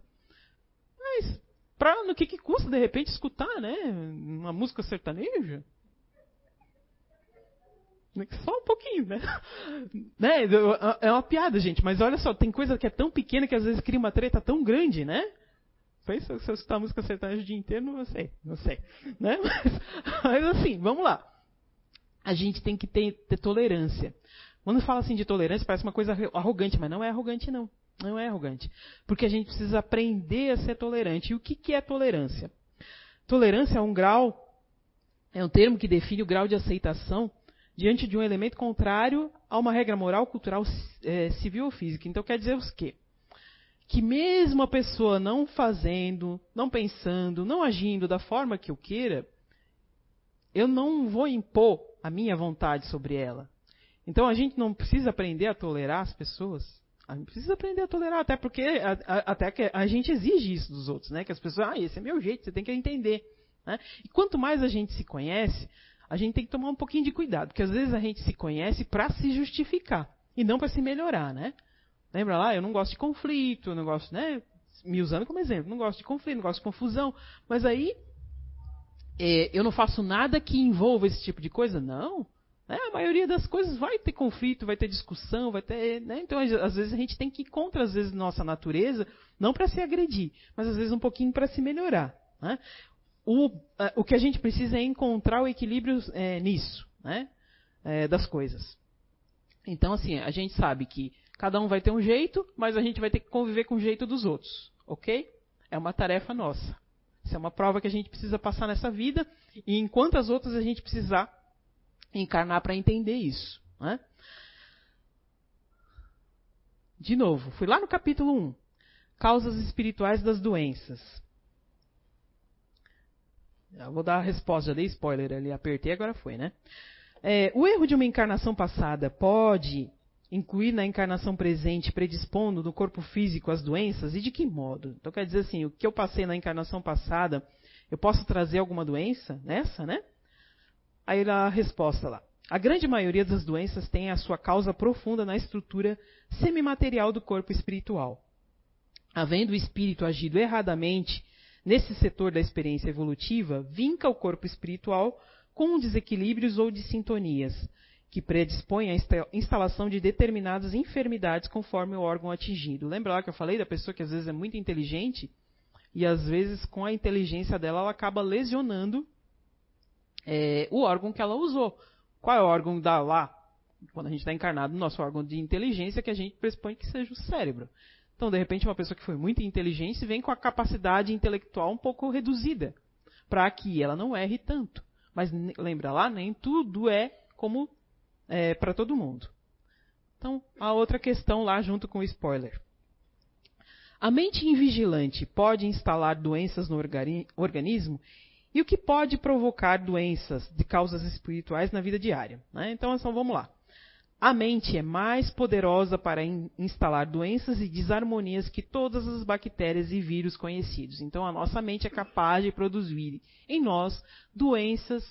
Mas Pra, no que, que custa, de repente, escutar, né? Uma música sertaneja? Só um pouquinho, né? né? É uma piada, gente, mas olha só, tem coisa que é tão pequena que às vezes cria uma treta tão grande, né? Pensa se eu escutar música sertaneja o dia inteiro, não sei, não sei. Né? Mas, mas assim, vamos lá. A gente tem que ter, ter tolerância. Quando fala assim de tolerância, parece uma coisa arrogante, mas não é arrogante, não. Não é arrogante. Porque a gente precisa aprender a ser tolerante. E o que, que é tolerância? Tolerância é um grau, é um termo que define o grau de aceitação diante de um elemento contrário a uma regra moral, cultural, é, civil ou física. Então quer dizer o quê? Que mesmo a pessoa não fazendo, não pensando, não agindo da forma que eu queira, eu não vou impor a minha vontade sobre ela. Então a gente não precisa aprender a tolerar as pessoas. A gente precisa aprender a tolerar, até porque a, a, até que a gente exige isso dos outros, né? Que as pessoas, ah, esse é meu jeito, você tem que entender. Né? E quanto mais a gente se conhece, a gente tem que tomar um pouquinho de cuidado, porque às vezes a gente se conhece para se justificar e não para se melhorar, né? Lembra lá? Eu não gosto de conflito, não gosto, né? Me usando como exemplo, não gosto de conflito, não gosto de confusão, mas aí é, eu não faço nada que envolva esse tipo de coisa? Não. Né? A maioria das coisas vai ter conflito, vai ter discussão, vai ter. Né? Então, às vezes, a gente tem que ir contra, às vezes, nossa natureza, não para se agredir, mas às vezes um pouquinho para se melhorar. Né? O, o que a gente precisa é encontrar o equilíbrio é, nisso, né? É, das coisas. Então, assim, a gente sabe que cada um vai ter um jeito, mas a gente vai ter que conviver com o jeito dos outros, ok? É uma tarefa nossa. Isso é uma prova que a gente precisa passar nessa vida e em quantas outras a gente precisar encarnar para entender isso. Né? De novo, fui lá no capítulo 1. Causas espirituais das doenças. Eu vou dar a resposta, já dei spoiler ali, apertei, agora foi, né? É, o erro de uma encarnação passada pode incluir na encarnação presente, predispondo no corpo físico as doenças? E de que modo? Então quer dizer assim, o que eu passei na encarnação passada, eu posso trazer alguma doença nessa, né? Aí a resposta lá. A grande maioria das doenças tem a sua causa profunda na estrutura semimaterial do corpo espiritual. Havendo o espírito agido erradamente nesse setor da experiência evolutiva, vinca o corpo espiritual com desequilíbrios ou dissintonias, que predispõem à instalação de determinadas enfermidades conforme o órgão atingido. Lembra lá que eu falei da pessoa que às vezes é muito inteligente e às vezes com a inteligência dela ela acaba lesionando é, o órgão que ela usou. Qual é o órgão da lá? Quando a gente está encarnado, nosso órgão de inteligência, que a gente pressupõe que seja o cérebro. Então, de repente, uma pessoa que foi muito inteligente vem com a capacidade intelectual um pouco reduzida, para que ela não erre tanto. Mas lembra lá, nem tudo é como é, para todo mundo. Então, a outra questão lá junto com o spoiler. A mente invigilante pode instalar doenças no organismo e o que pode provocar doenças de causas espirituais na vida diária. Né? Então, então, vamos lá. A mente é mais poderosa para in instalar doenças e desarmonias que todas as bactérias e vírus conhecidos. Então, a nossa mente é capaz de produzir em nós doenças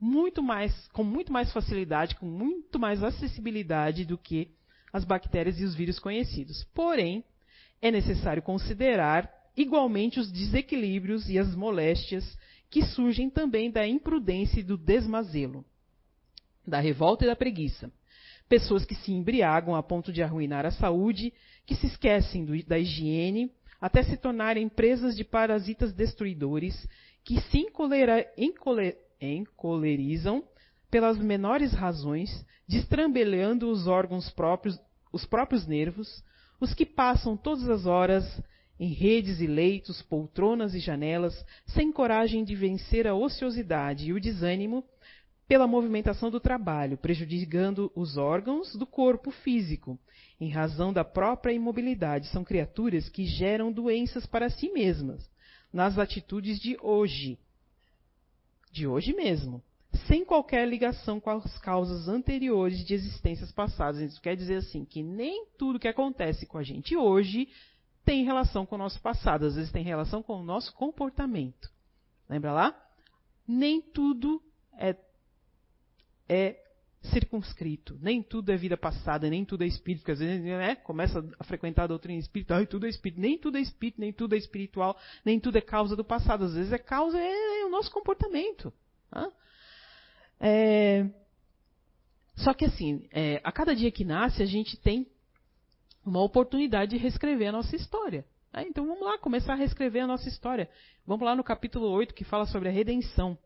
muito mais, com muito mais facilidade, com muito mais acessibilidade do que as bactérias e os vírus conhecidos. Porém, é necessário considerar igualmente os desequilíbrios e as moléstias que surgem também da imprudência e do desmazelo, da revolta e da preguiça. Pessoas que se embriagam a ponto de arruinar a saúde, que se esquecem do, da higiene, até se tornarem presas de parasitas destruidores, que se encolera, encoler, encolerizam pelas menores razões, destrambelhando os órgãos próprios, os próprios nervos, os que passam todas as horas em redes e leitos, poltronas e janelas, sem coragem de vencer a ociosidade e o desânimo pela movimentação do trabalho, prejudicando os órgãos do corpo físico, em razão da própria imobilidade. São criaturas que geram doenças para si mesmas, nas atitudes de hoje, de hoje mesmo, sem qualquer ligação com as causas anteriores de existências passadas. Isso quer dizer assim que nem tudo que acontece com a gente hoje tem relação com o nosso passado, às vezes tem relação com o nosso comportamento. Lembra lá? Nem tudo é, é circunscrito, nem tudo é vida passada, nem tudo é espírito, porque às vezes né, começa a frequentar a doutrina espírita, ah, tudo é espírito, nem tudo é espírito, nem tudo é espiritual, nem tudo é causa do passado, às vezes é causa é, é o nosso comportamento. Tá? É, só que assim, é, a cada dia que nasce, a gente tem uma oportunidade de reescrever a nossa história. É, então vamos lá, começar a reescrever a nossa história. Vamos lá no capítulo 8 que fala sobre a redenção.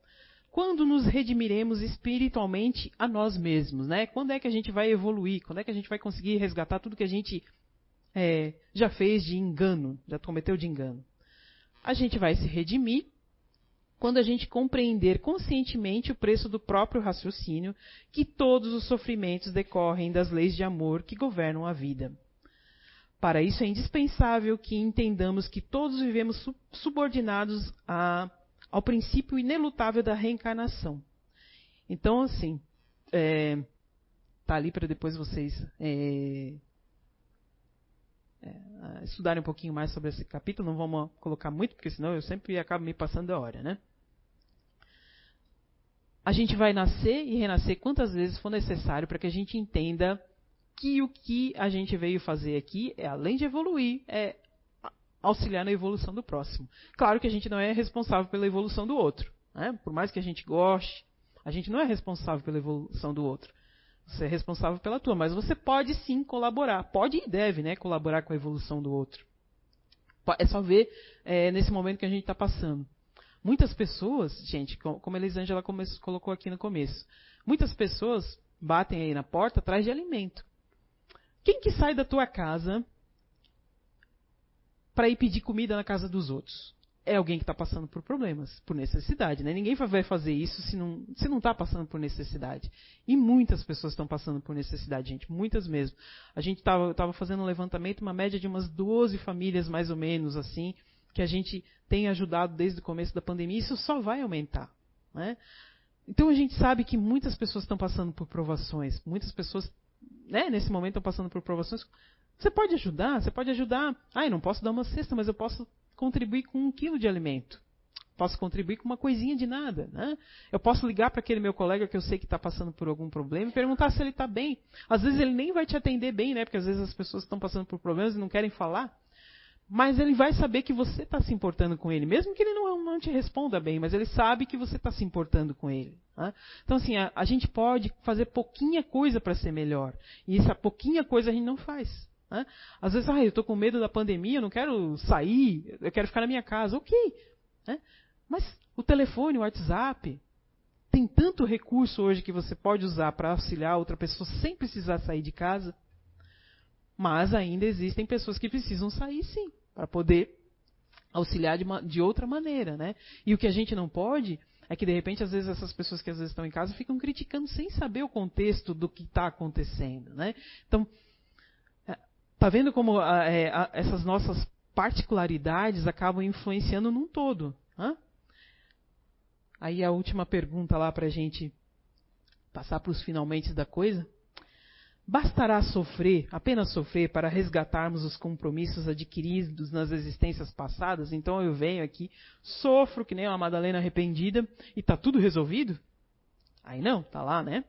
Quando nos redimiremos espiritualmente a nós mesmos, né? Quando é que a gente vai evoluir? Quando é que a gente vai conseguir resgatar tudo que a gente é, já fez de engano, já cometeu de engano? A gente vai se redimir quando a gente compreender conscientemente o preço do próprio raciocínio, que todos os sofrimentos decorrem das leis de amor que governam a vida. Para isso é indispensável que entendamos que todos vivemos subordinados a, ao princípio inelutável da reencarnação. Então, assim, é, tá ali para depois vocês é, é, estudarem um pouquinho mais sobre esse capítulo. Não vamos colocar muito, porque senão eu sempre acabo me passando a hora, né? a gente vai nascer e renascer quantas vezes for necessário para que a gente entenda que o que a gente veio fazer aqui é, além de evoluir, é auxiliar na evolução do próximo. Claro que a gente não é responsável pela evolução do outro. Né? Por mais que a gente goste, a gente não é responsável pela evolução do outro. Você é responsável pela tua, mas você pode sim colaborar, pode e deve, né, colaborar com a evolução do outro. É só ver é, nesse momento que a gente está passando. Muitas pessoas, gente, como a Elisângela colocou aqui no começo, muitas pessoas batem aí na porta atrás de alimento. Quem que sai da tua casa para ir pedir comida na casa dos outros? É alguém que está passando por problemas, por necessidade. Né? Ninguém vai fazer isso se não está se não tá passando por necessidade. E muitas pessoas estão passando por necessidade, gente, muitas mesmo. A gente estava fazendo um levantamento, uma média de umas 12 famílias, mais ou menos, assim, que a gente tem ajudado desde o começo da pandemia. Isso só vai aumentar. Né? Então a gente sabe que muitas pessoas estão passando por provações, muitas pessoas né, nesse momento estão passando por provações. Você pode ajudar, você pode ajudar. Eu não posso dar uma cesta, mas eu posso contribuir com um quilo de alimento. Posso contribuir com uma coisinha de nada. Né? Eu posso ligar para aquele meu colega que eu sei que está passando por algum problema e perguntar se ele está bem. Às vezes ele nem vai te atender bem, né? Porque às vezes as pessoas estão passando por problemas e não querem falar. Mas ele vai saber que você está se importando com ele, mesmo que ele não, não te responda bem, mas ele sabe que você está se importando com ele. Né? Então, assim, a, a, gente pode fazer pouquinha coisa para ser melhor. E essa pouquinha coisa a gente não faz. Né? Às vezes, ah, eu estou com medo da pandemia, eu não quero sair, eu quero ficar na minha casa. Ok. Né? Mas o telefone, o WhatsApp, tem tanto recurso hoje que você pode usar para auxiliar outra pessoa sem precisar sair de casa. Mas ainda existem pessoas que precisam sair sim para poder auxiliar de, uma, de outra maneira, né? E o que a gente não pode é que de repente às vezes essas pessoas que às vezes estão em casa ficam criticando sem saber o contexto do que está acontecendo, né? Então, tá vendo como a, é, essas nossas particularidades acabam influenciando num todo? Né? Aí a última pergunta lá para a gente passar para os finalmente da coisa. Bastará sofrer, apenas sofrer, para resgatarmos os compromissos adquiridos nas existências passadas? Então eu venho aqui, sofro que nem uma Madalena arrependida e está tudo resolvido? Aí não, tá lá, né?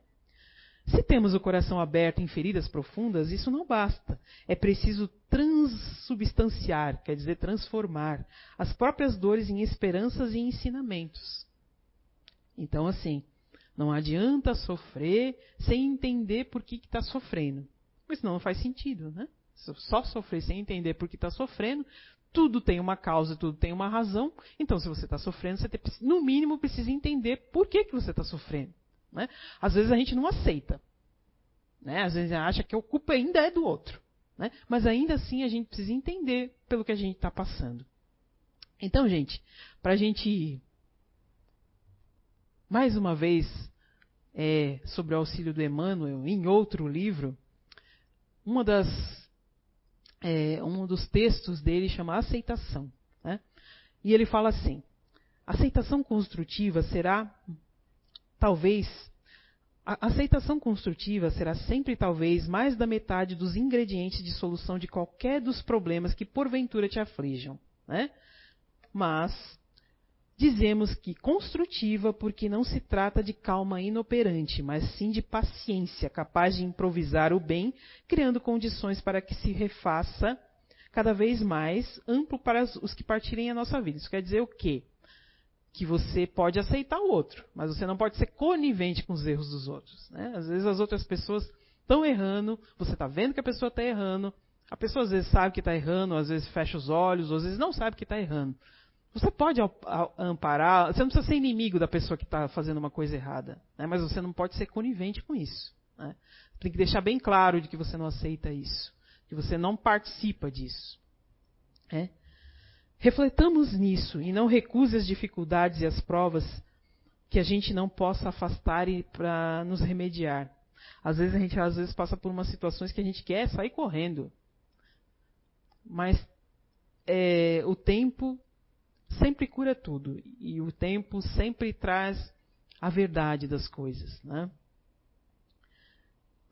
Se temos o coração aberto em feridas profundas, isso não basta. É preciso transubstanciar, quer dizer, transformar, as próprias dores em esperanças e ensinamentos. Então, assim, não adianta sofrer sem entender por que está sofrendo. Porque senão não faz sentido, né? Só sofrer sem entender por que está sofrendo, tudo tem uma causa, tudo tem uma razão. Então, se você está sofrendo, você tem, no mínimo precisa entender por que, que você está sofrendo. Né? Às vezes a gente não aceita. Né? Às vezes acha que a culpa ainda é do outro. Né? Mas ainda assim a gente precisa entender pelo que a gente está passando. Então, gente, para a gente mais uma vez, é, sobre o auxílio do Emmanuel, em outro livro, uma das, é, um dos textos dele chama Aceitação. Né? E ele fala assim: aceitação construtiva será, talvez, a aceitação construtiva será sempre, talvez, mais da metade dos ingredientes de solução de qualquer dos problemas que porventura te aflijam. Né? Mas Dizemos que construtiva porque não se trata de calma inoperante, mas sim de paciência, capaz de improvisar o bem, criando condições para que se refaça cada vez mais amplo para os que partirem a nossa vida. Isso quer dizer o quê? Que você pode aceitar o outro, mas você não pode ser conivente com os erros dos outros. Né? Às vezes as outras pessoas estão errando, você está vendo que a pessoa está errando, a pessoa às vezes sabe que está errando, às vezes fecha os olhos, às vezes não sabe que está errando. Você pode amparar, você não precisa ser inimigo da pessoa que está fazendo uma coisa errada, né? mas você não pode ser conivente com isso. Né? Tem que deixar bem claro de que você não aceita isso, que você não participa disso. Né? Refletamos nisso e não recuse as dificuldades e as provas que a gente não possa afastar para nos remediar. Às vezes a gente às vezes passa por umas situações que a gente quer sair correndo, mas é, o tempo sempre cura tudo e o tempo sempre traz a verdade das coisas. Né?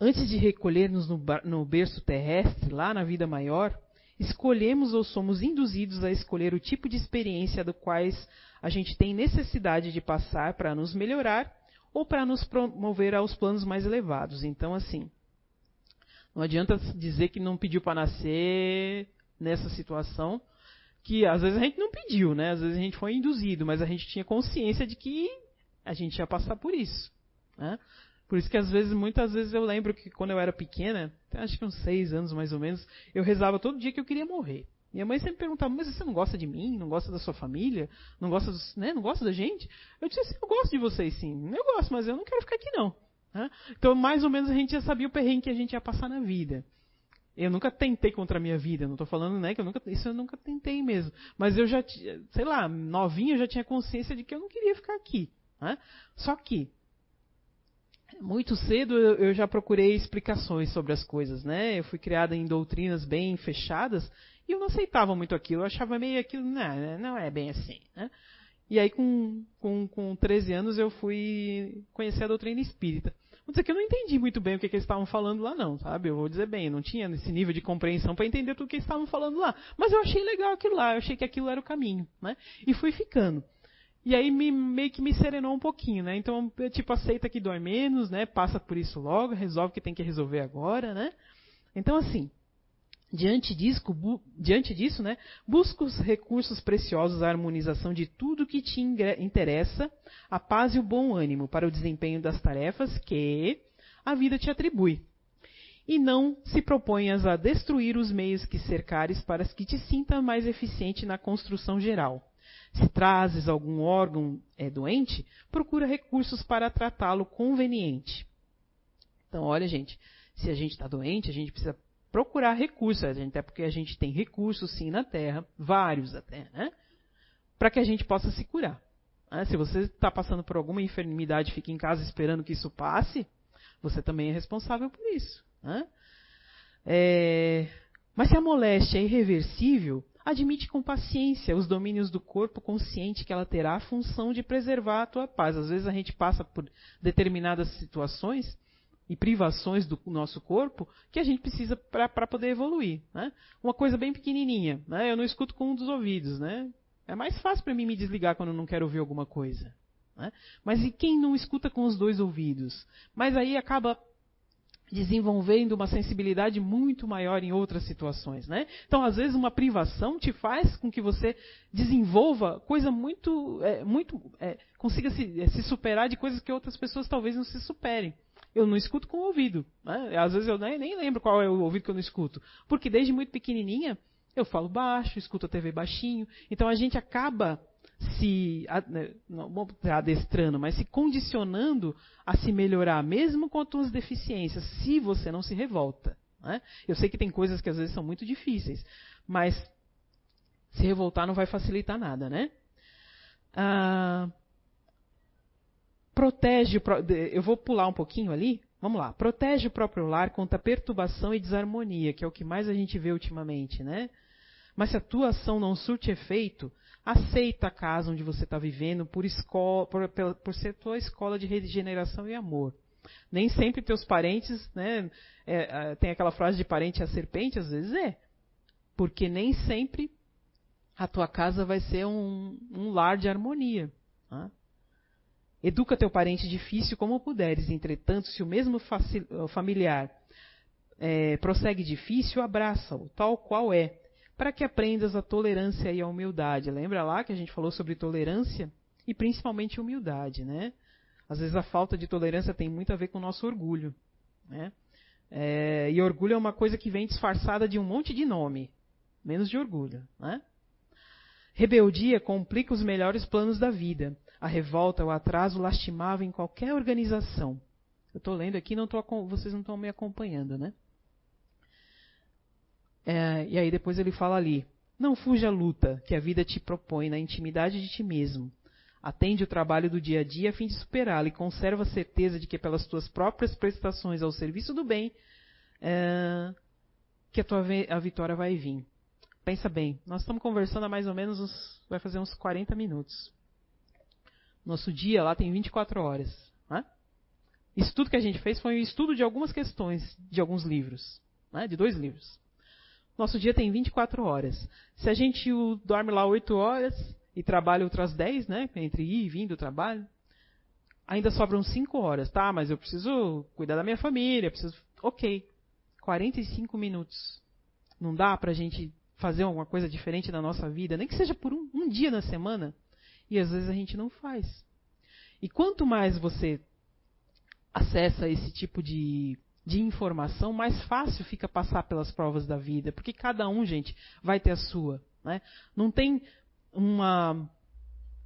Antes de recolher-nos no, no berço terrestre, lá na vida maior, escolhemos ou somos induzidos a escolher o tipo de experiência do quais a gente tem necessidade de passar para nos melhorar ou para nos promover aos planos mais elevados. Então, assim, não adianta dizer que não pediu para nascer nessa situação, que às vezes a gente não pediu, né? Às vezes a gente foi induzido, mas a gente tinha consciência de que a gente ia passar por isso. Né? Por isso que às vezes, muitas vezes eu lembro que quando eu era pequena, acho que uns seis anos mais ou menos, eu rezava todo dia que eu queria morrer. Minha mãe sempre perguntava, mas você não gosta de mim? Não gosta da sua família? Não gosta, dos, né? não gosta da gente? Eu disse assim, eu gosto de vocês sim. Eu gosto, mas eu não quero ficar aqui não. Então, mais ou menos, a gente já sabia o perrengue que a gente ia passar na vida. Eu nunca tentei contra a minha vida, não estou falando, né, que eu nunca, isso eu nunca tentei mesmo. Mas eu já, sei lá, novinha eu já tinha consciência de que eu não queria ficar aqui. Né? Só que, muito cedo eu, já procurei explicações sobre as coisas, né? Eu fui criada em doutrinas bem fechadas e eu não aceitava muito aquilo. Eu achava meio aquilo, não, não é bem assim, né? E aí, com, com, com 13 anos, eu fui conhecer a doutrina espírita. Vou dizer que eu não entendi muito bem o que, que eles estavam falando lá, não, sabe? Eu vou dizer bem, eu não tinha esse nível de compreensão para entender tudo o que eles estavam falando lá. Mas eu achei legal aquilo lá, eu achei que aquilo era o caminho, né? E fui ficando. E aí me, meio que me serenou um pouquinho, né? Então, tipo, aceita que dói menos, né? Passa por isso logo, resolve o que tem que resolver agora, né? Então, assim, diante disso, bu, diante disso né? Busca os recursos preciosos à harmonização de tudo que te interessa, a paz e o bom ânimo para o desempenho das tarefas que a vida te atribui. E não se proponhas a destruir os meios que cercares para que te sinta mais eficiente na construção geral. Se trazes algum órgão é, doente, procura recursos para tratá-lo conveniente. Então, olha, gente, se a gente está doente, a gente precisa procurar recursos, até porque a gente tem recursos sim na Terra, vários até, né? Para que a gente possa se curar. Né? Se você está passando por alguma enfermidade, fica em casa esperando que isso passe, você também é responsável por isso. Né? É... Mas se a moléstia é irreversível, admite com paciência os domínios do corpo, consciente que ela terá a função de preservar a tua paz. Às vezes a gente passa por determinadas situações e privações do nosso corpo que a gente precisa para poder evoluir. Né? Uma coisa bem pequenininha, né? eu não escuto com um dos ouvidos. Né? É mais fácil para mim me desligar quando eu não quero ouvir alguma coisa. Né? Mas e quem não escuta com os dois ouvidos? Mas aí acaba desenvolvendo uma sensibilidade muito maior em outras situações, né? Então, às vezes, uma privação te faz com que você desenvolva coisa muito, é, muito, é, consiga se, é, se, superar de coisas que outras pessoas talvez não se superem. Eu não escuto com o ouvido, né? Às vezes eu nem, nem lembro qual é o ouvido que eu não escuto, porque desde muito pequenininha eu falo baixo, escuto a TV baixinho, então a gente acaba se né, vou adestrando, mas se condicionando a se melhorar, mesmo com as suas deficiências, se você não se revolta. Né? Eu sei que tem coisas que às vezes são muito difíceis, mas se revoltar não vai facilitar nada, né? Ah, protege, eu vou pular um pouquinho ali. Vamos lá. Protege o próprio lar contra perturbação e desarmonia, que é o que mais a gente vê ultimamente, né? Mas se a tua ação não surte efeito, Aceita a casa onde você está vivendo por, escola, por, por, ser tua escola de regeneração e amor. Nem sempre teus parentes, né? É, é, tem aquela frase de parente a serpente, às vezes é. Porque nem sempre a tua casa vai ser um, um lar de harmonia. Tá? Educa teu parente difícil como puderes, entretanto, se o mesmo familiar é, prossegue difícil, abraça-o, tal qual é, para que aprendas a tolerância e a humildade. Lembra lá que a gente falou sobre tolerância e principalmente humildade, né? Às vezes a falta de tolerância tem muito a ver com o nosso orgulho, né? É, e orgulho é uma coisa que vem disfarçada de um monte de nome, menos de orgulho, né? Rebeldia complica os melhores planos da vida. A revolta, o atraso lastimava em qualquer organização. Eu estou lendo aqui, não tô, vocês não estão me acompanhando, né? É, e aí depois ele fala ali: Não fuja a luta que a vida te propõe na intimidade de ti mesmo. Atende o trabalho do dia a dia a fim de superá-lo e conserva a certeza de que pelas tuas próprias prestações ao serviço do bem é, que a tua a vitória vai vir. Pensa bem, nós estamos conversando há mais ou menos uns, vai fazer uns 40 minutos. Nosso dia lá tem 24 horas. Né? Isso tudo que a gente fez foi um estudo de algumas questões de alguns livros, né? de dois livros. Nosso dia tem 24 horas. Se a gente dorme lá 8 horas e trabalha outras 10, né? Entre ir e vir do trabalho, ainda sobram 5 horas, tá? Mas eu preciso cuidar da minha família, preciso. Ok. 45 minutos. Não dá pra gente fazer alguma coisa diferente na nossa vida, nem que seja por um, um dia na semana. E às vezes a gente não faz. E quanto mais você acessa esse tipo de, de informação, mais fácil fica passar pelas provas da vida, porque cada um, gente, vai ter a sua. Né? Não tem uma,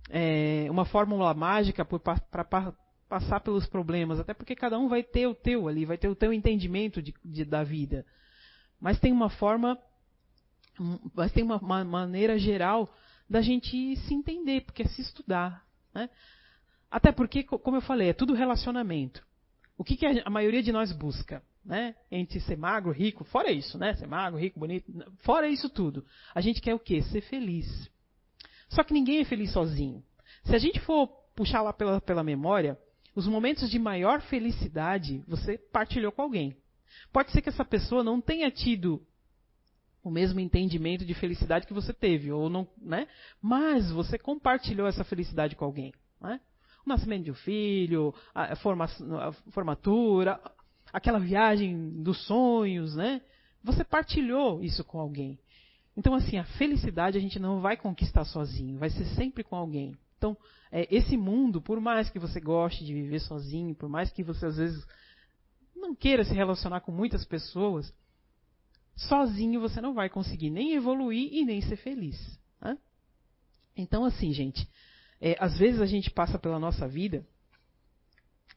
é, uma fórmula mágica para passar pelos problemas, até porque cada um vai ter o teu ali, vai ter o teu entendimento de, de, da vida. Mas tem uma forma, mas tem uma, uma, maneira geral da gente se entender, porque é se estudar. Né? Até porque, como eu falei, é tudo relacionamento. O que, que a, maioria de nós busca? Né? Entre ser magro, rico, fora isso, né? Ser magro, rico, bonito, fora isso tudo. A gente quer o quê? Ser feliz. Só que ninguém é feliz sozinho. Se a gente for puxar lá pela, pela memória, os momentos de maior felicidade você partilhou com alguém. Pode ser que essa pessoa não tenha tido o mesmo entendimento de felicidade que você teve, ou não, né? Mas você compartilhou essa felicidade com alguém, né? O nascimento de um filho, a, forma, a formatura, aquela viagem dos sonhos, né? Você partilhou isso com alguém. Então, assim, a felicidade a gente não vai conquistar sozinho, vai ser sempre com alguém. Então, é, esse mundo, por mais que você goste de viver sozinho, por mais que você às vezes não queira se relacionar com muitas pessoas, sozinho você não vai conseguir nem evoluir e nem ser feliz. Né? Então, assim, gente, é, às vezes a gente passa pela nossa vida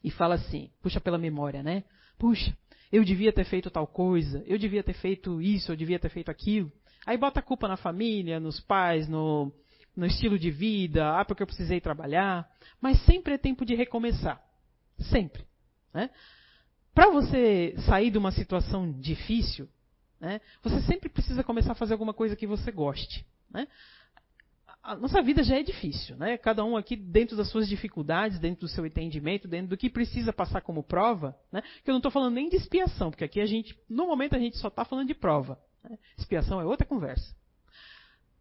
e fala assim, puxa pela memória, né? Puxa, eu devia ter feito tal coisa, eu devia ter feito isso, eu devia ter feito aquilo. Aí bota a culpa na família, nos pais, no, no estilo de vida, ah, porque eu precisei trabalhar. Mas sempre é tempo de recomeçar. Sempre. Né? Para você sair de uma situação difícil, né, você sempre precisa começar a fazer alguma coisa que você goste. Né? A nossa vida já é difícil, né? Cada um aqui dentro das suas dificuldades, dentro do seu entendimento, dentro do que precisa passar como prova, né? Que eu não estou falando nem de expiação, porque aqui a gente, no momento a gente só está falando de prova. Né? Expiação é outra conversa.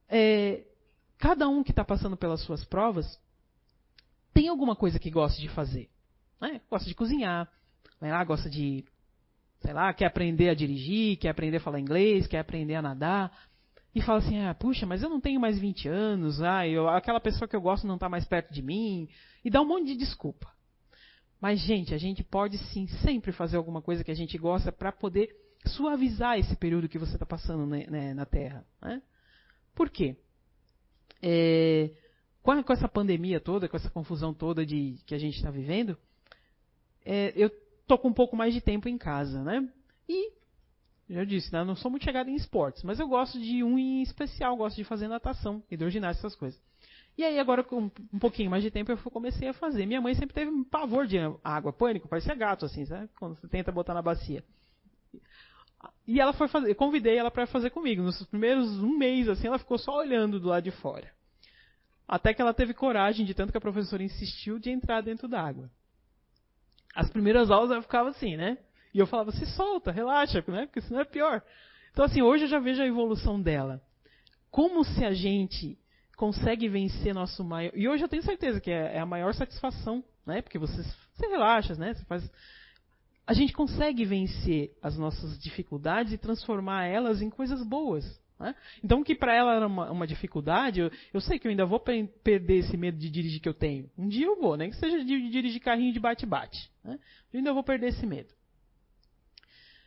É, cada um que está passando pelas suas provas tem alguma coisa que gosta de fazer. Né? Gosta de cozinhar, lá, gosta de, sei lá, quer aprender a dirigir, quer aprender a falar inglês, quer aprender a nadar. E fala assim, ah, puxa, mas eu não tenho mais 20 anos, ah, eu, aquela pessoa que eu gosto não está mais perto de mim. E dá um monte de desculpa. Mas, gente, a gente pode sim sempre fazer alguma coisa que a gente gosta para poder suavizar esse período que você está passando né, né, na Terra. Né? Por quê? É, com, com, essa pandemia toda, com essa confusão toda de, que a gente está vivendo, é, eu tô com um pouco mais de tempo em casa, né? E, já disse, né, não sou muito chegado em esportes, mas eu gosto de um em especial, gosto de fazer natação, hidroginástica, essas coisas. E aí, agora, com um pouquinho mais de tempo, eu comecei a fazer. Minha mãe sempre teve um pavor de água, pânico, parecia gato, assim? Quando você tenta botar na bacia. E ela foi fazer, convidei ela para fazer comigo. Nos primeiros um mês, assim, ela ficou só olhando do lado de fora. Até que ela teve coragem, de tanto que a professora insistiu, de entrar dentro d'água. As primeiras aulas ela ficava assim, né? E eu falava, se solta, relaxa, né? Porque senão é pior. Então, assim, hoje eu já vejo a evolução dela. Como se a gente consegue vencer nosso maior. E hoje eu tenho certeza que é, é a maior satisfação, né? Porque você, você relaxa, né? Você faz a gente consegue vencer as nossas dificuldades e transformar elas em coisas boas. Né? Então, o que para ela era uma, uma dificuldade, eu, eu, sei que eu ainda vou perder esse medo de dirigir que eu tenho. Um dia eu vou, nem que seja de, de dirigir carrinho de bate-bate. Né? Eu ainda vou perder esse medo.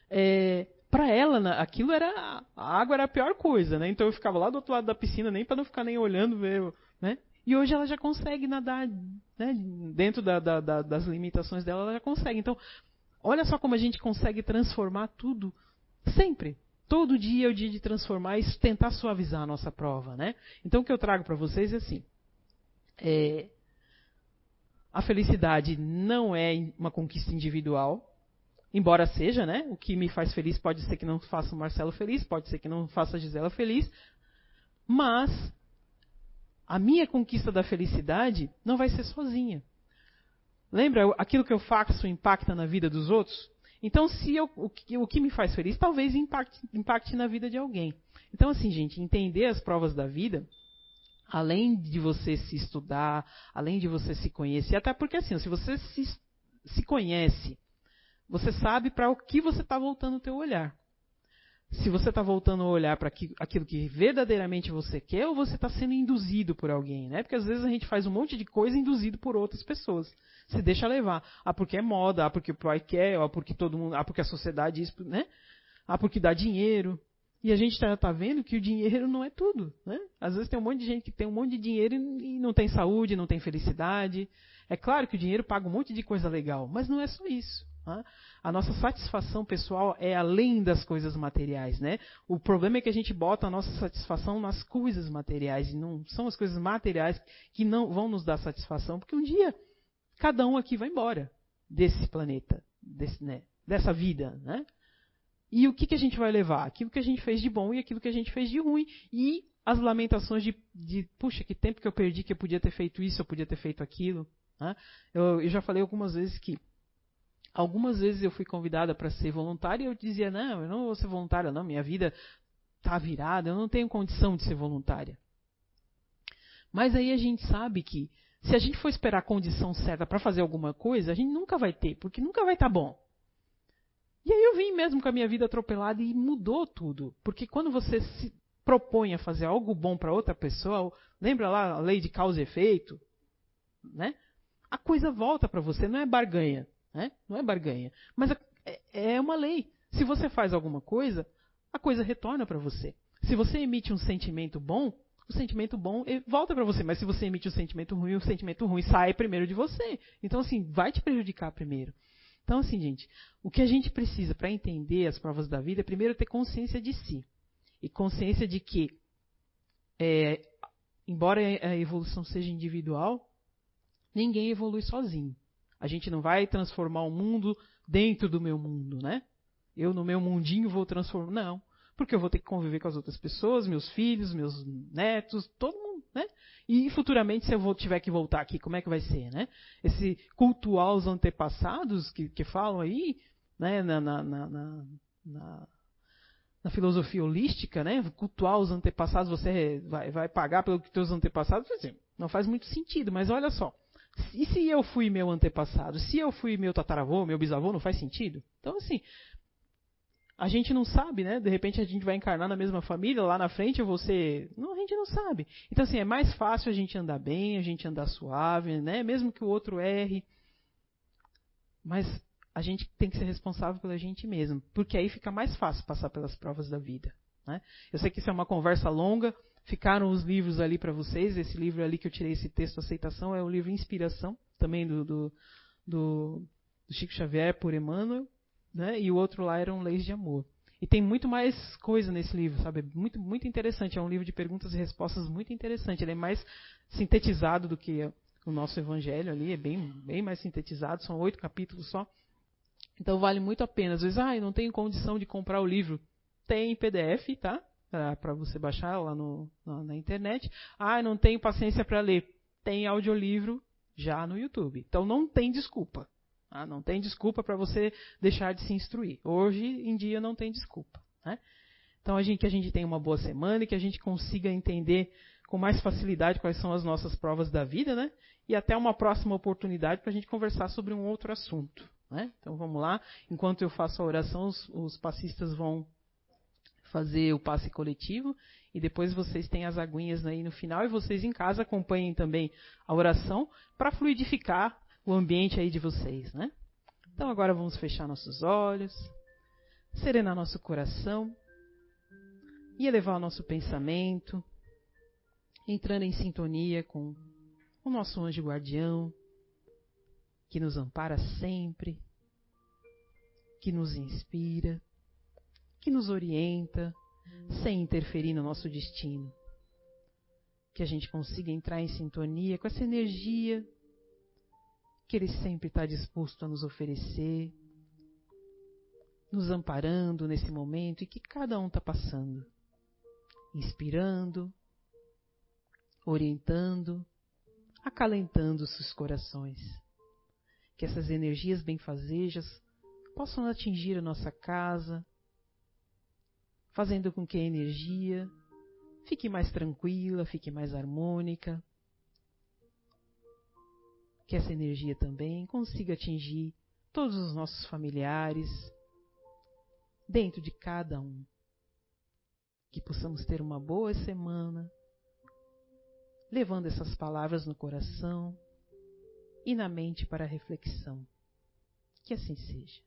É, para ela, aquilo era. A água era a pior coisa, né? Então eu ficava lá do outro lado da piscina, nem para não ficar nem olhando, ver, né? E hoje ela já consegue nadar, né? Dentro da, da, da, das limitações dela, ela já consegue. Então, Olha só como a gente consegue transformar tudo sempre. Todo dia é o dia de transformar e tentar suavizar a nossa prova, né? Então o que eu trago para vocês é assim: é, a felicidade não é uma conquista individual, embora seja, né? O que me faz feliz pode ser que não faça o Marcelo feliz, pode ser que não faça a Gisela feliz, mas a minha conquista da felicidade não vai ser sozinha. Lembra? Aquilo que eu faço impacta na vida dos outros? Então, se eu, o, que, o que me faz feliz, talvez impacte, impacte na vida de alguém. Então, assim, gente, entender as provas da vida além de você se estudar, além de você se conhecer, até porque assim, se você se, se conhece, você sabe para o que você está voltando o teu olhar. Se você está voltando a olhar para aquilo que verdadeiramente você quer ou você está sendo induzido por alguém, né? Porque às vezes a gente faz um monte de coisa induzido por outras pessoas. Se deixa levar. Ah, porque é moda, ah, porque o pai quer, ah, porque todo mundo, ah, porque a sociedade isso, né? Ah, porque dá dinheiro. E a gente está tá vendo que o dinheiro não é tudo. Né? Às vezes tem um monte de gente que tem um monte de dinheiro e não tem saúde, não tem felicidade. É claro que o dinheiro paga um monte de coisa legal, mas não é só isso. A nossa satisfação pessoal é além das coisas materiais. Né? O problema é que a gente bota a nossa satisfação nas coisas materiais, e não são as coisas materiais que não vão nos dar satisfação, porque um dia cada um aqui vai embora desse planeta, desse, né, dessa vida. Né? E o que, que a gente vai levar? Aquilo que a gente fez de bom e aquilo que a gente fez de ruim. E as lamentações de, de puxa, que tempo que eu perdi que eu podia ter feito isso, eu podia ter feito aquilo. Né? Eu, eu já falei algumas vezes que algumas vezes eu fui convidada para ser voluntária e eu dizia, não, eu não vou ser voluntária, não, minha vida está virada, eu não tenho condição de ser voluntária. Mas aí a gente sabe que se a gente for esperar a condição certa para fazer alguma coisa, a gente nunca vai ter, porque nunca vai estar tá bom. E aí eu vim mesmo com a minha vida atropelada e mudou tudo. Porque quando você se propõe a fazer algo bom para outra pessoa, lembra lá a lei de causa e efeito? Né? A coisa volta para você, não é barganha. Né? Não é barganha. Mas é, é uma lei. Se você faz alguma coisa, a coisa retorna para você. Se você emite um sentimento bom, o sentimento bom volta para você. Mas se você emite um sentimento ruim, o sentimento ruim sai primeiro de você. Então, assim, vai te prejudicar primeiro. Então, assim, gente, o que a gente precisa para entender as provas da vida é primeiro ter consciência de si. E consciência de que, é, embora a evolução seja individual, ninguém evolui sozinho. A gente não vai transformar o mundo dentro do meu mundo, né? Eu no meu mundinho vou transformar. Não. Porque eu vou ter que conviver com as outras pessoas, meus filhos, meus netos, todo mundo, né? E futuramente, se eu vou, tiver que voltar aqui, como é que vai ser, né? Esse cultuar os antepassados que, que falam aí, né, na, na, na, na, na filosofia holística, né? Cultuar os antepassados, você vai, vai pagar pelo que teus antepassados, assim, não faz muito sentido, mas olha só. E se eu fui meu antepassado? Se eu fui meu tataravô, meu bisavô, não faz sentido? Então, assim, a gente não sabe, né? De repente a gente vai encarnar na mesma família, lá na frente você. Não, a gente não sabe. Então, assim, é mais fácil a gente andar bem, a gente andar suave, né? Mesmo que o outro erre. Mas a gente tem que ser responsável pela gente mesmo. Porque aí fica mais fácil passar pelas provas da vida. Né? Eu sei que isso é uma conversa longa. Ficaram os livros ali para vocês. Esse livro ali que eu tirei esse texto, Aceitação, é o livro Inspiração, também do, do, do, do Chico Xavier por Emmanuel né? E o outro lá eram Leis de Amor. E tem muito mais coisa nesse livro, sabe? Muito, muito interessante. É um livro de perguntas e respostas muito interessante. Ele é mais sintetizado do que o nosso evangelho ali, é bem, bem mais sintetizado. São oito capítulos só. Então vale muito a pena. Às vezes, ah, eu não tenho condição de comprar o livro. Tem PDF, tá? Para você baixar lá no, na, na internet. Ah, não tenho paciência para ler. Tem audiolivro já no YouTube. Então não tem desculpa. Ah, não tem desculpa para você deixar de se instruir. Hoje em dia não tem desculpa. Né? Então a gente, que a gente tenha uma boa semana e que a gente consiga entender com mais facilidade quais são as nossas provas da vida, né? E até uma próxima oportunidade para a gente conversar sobre um outro assunto. Né? Então vamos lá. Enquanto eu faço a oração, os, os passistas vão fazer o passe coletivo e depois vocês têm as aguinhas aí no final e vocês em casa acompanhem também a oração para fluidificar o ambiente aí de vocês, né? Então agora vamos fechar nossos olhos, serenar nosso coração e elevar o nosso pensamento, entrando em sintonia com o nosso anjo guardião, que nos ampara sempre, que nos inspira, que nos orienta, sem interferir no nosso destino. Que a gente consiga entrar em sintonia com essa energia que Ele sempre está disposto a nos oferecer, nos amparando nesse momento e que cada um está passando, inspirando, orientando, acalentando seus corações. Que essas energias benfazejas possam atingir a nossa casa, fazendo com que a energia fique mais tranquila, fique mais harmônica. Que essa energia também consiga atingir todos os nossos familiares, dentro de cada um. Que possamos ter uma boa semana, levando essas palavras no coração e na mente para reflexão. Que assim seja.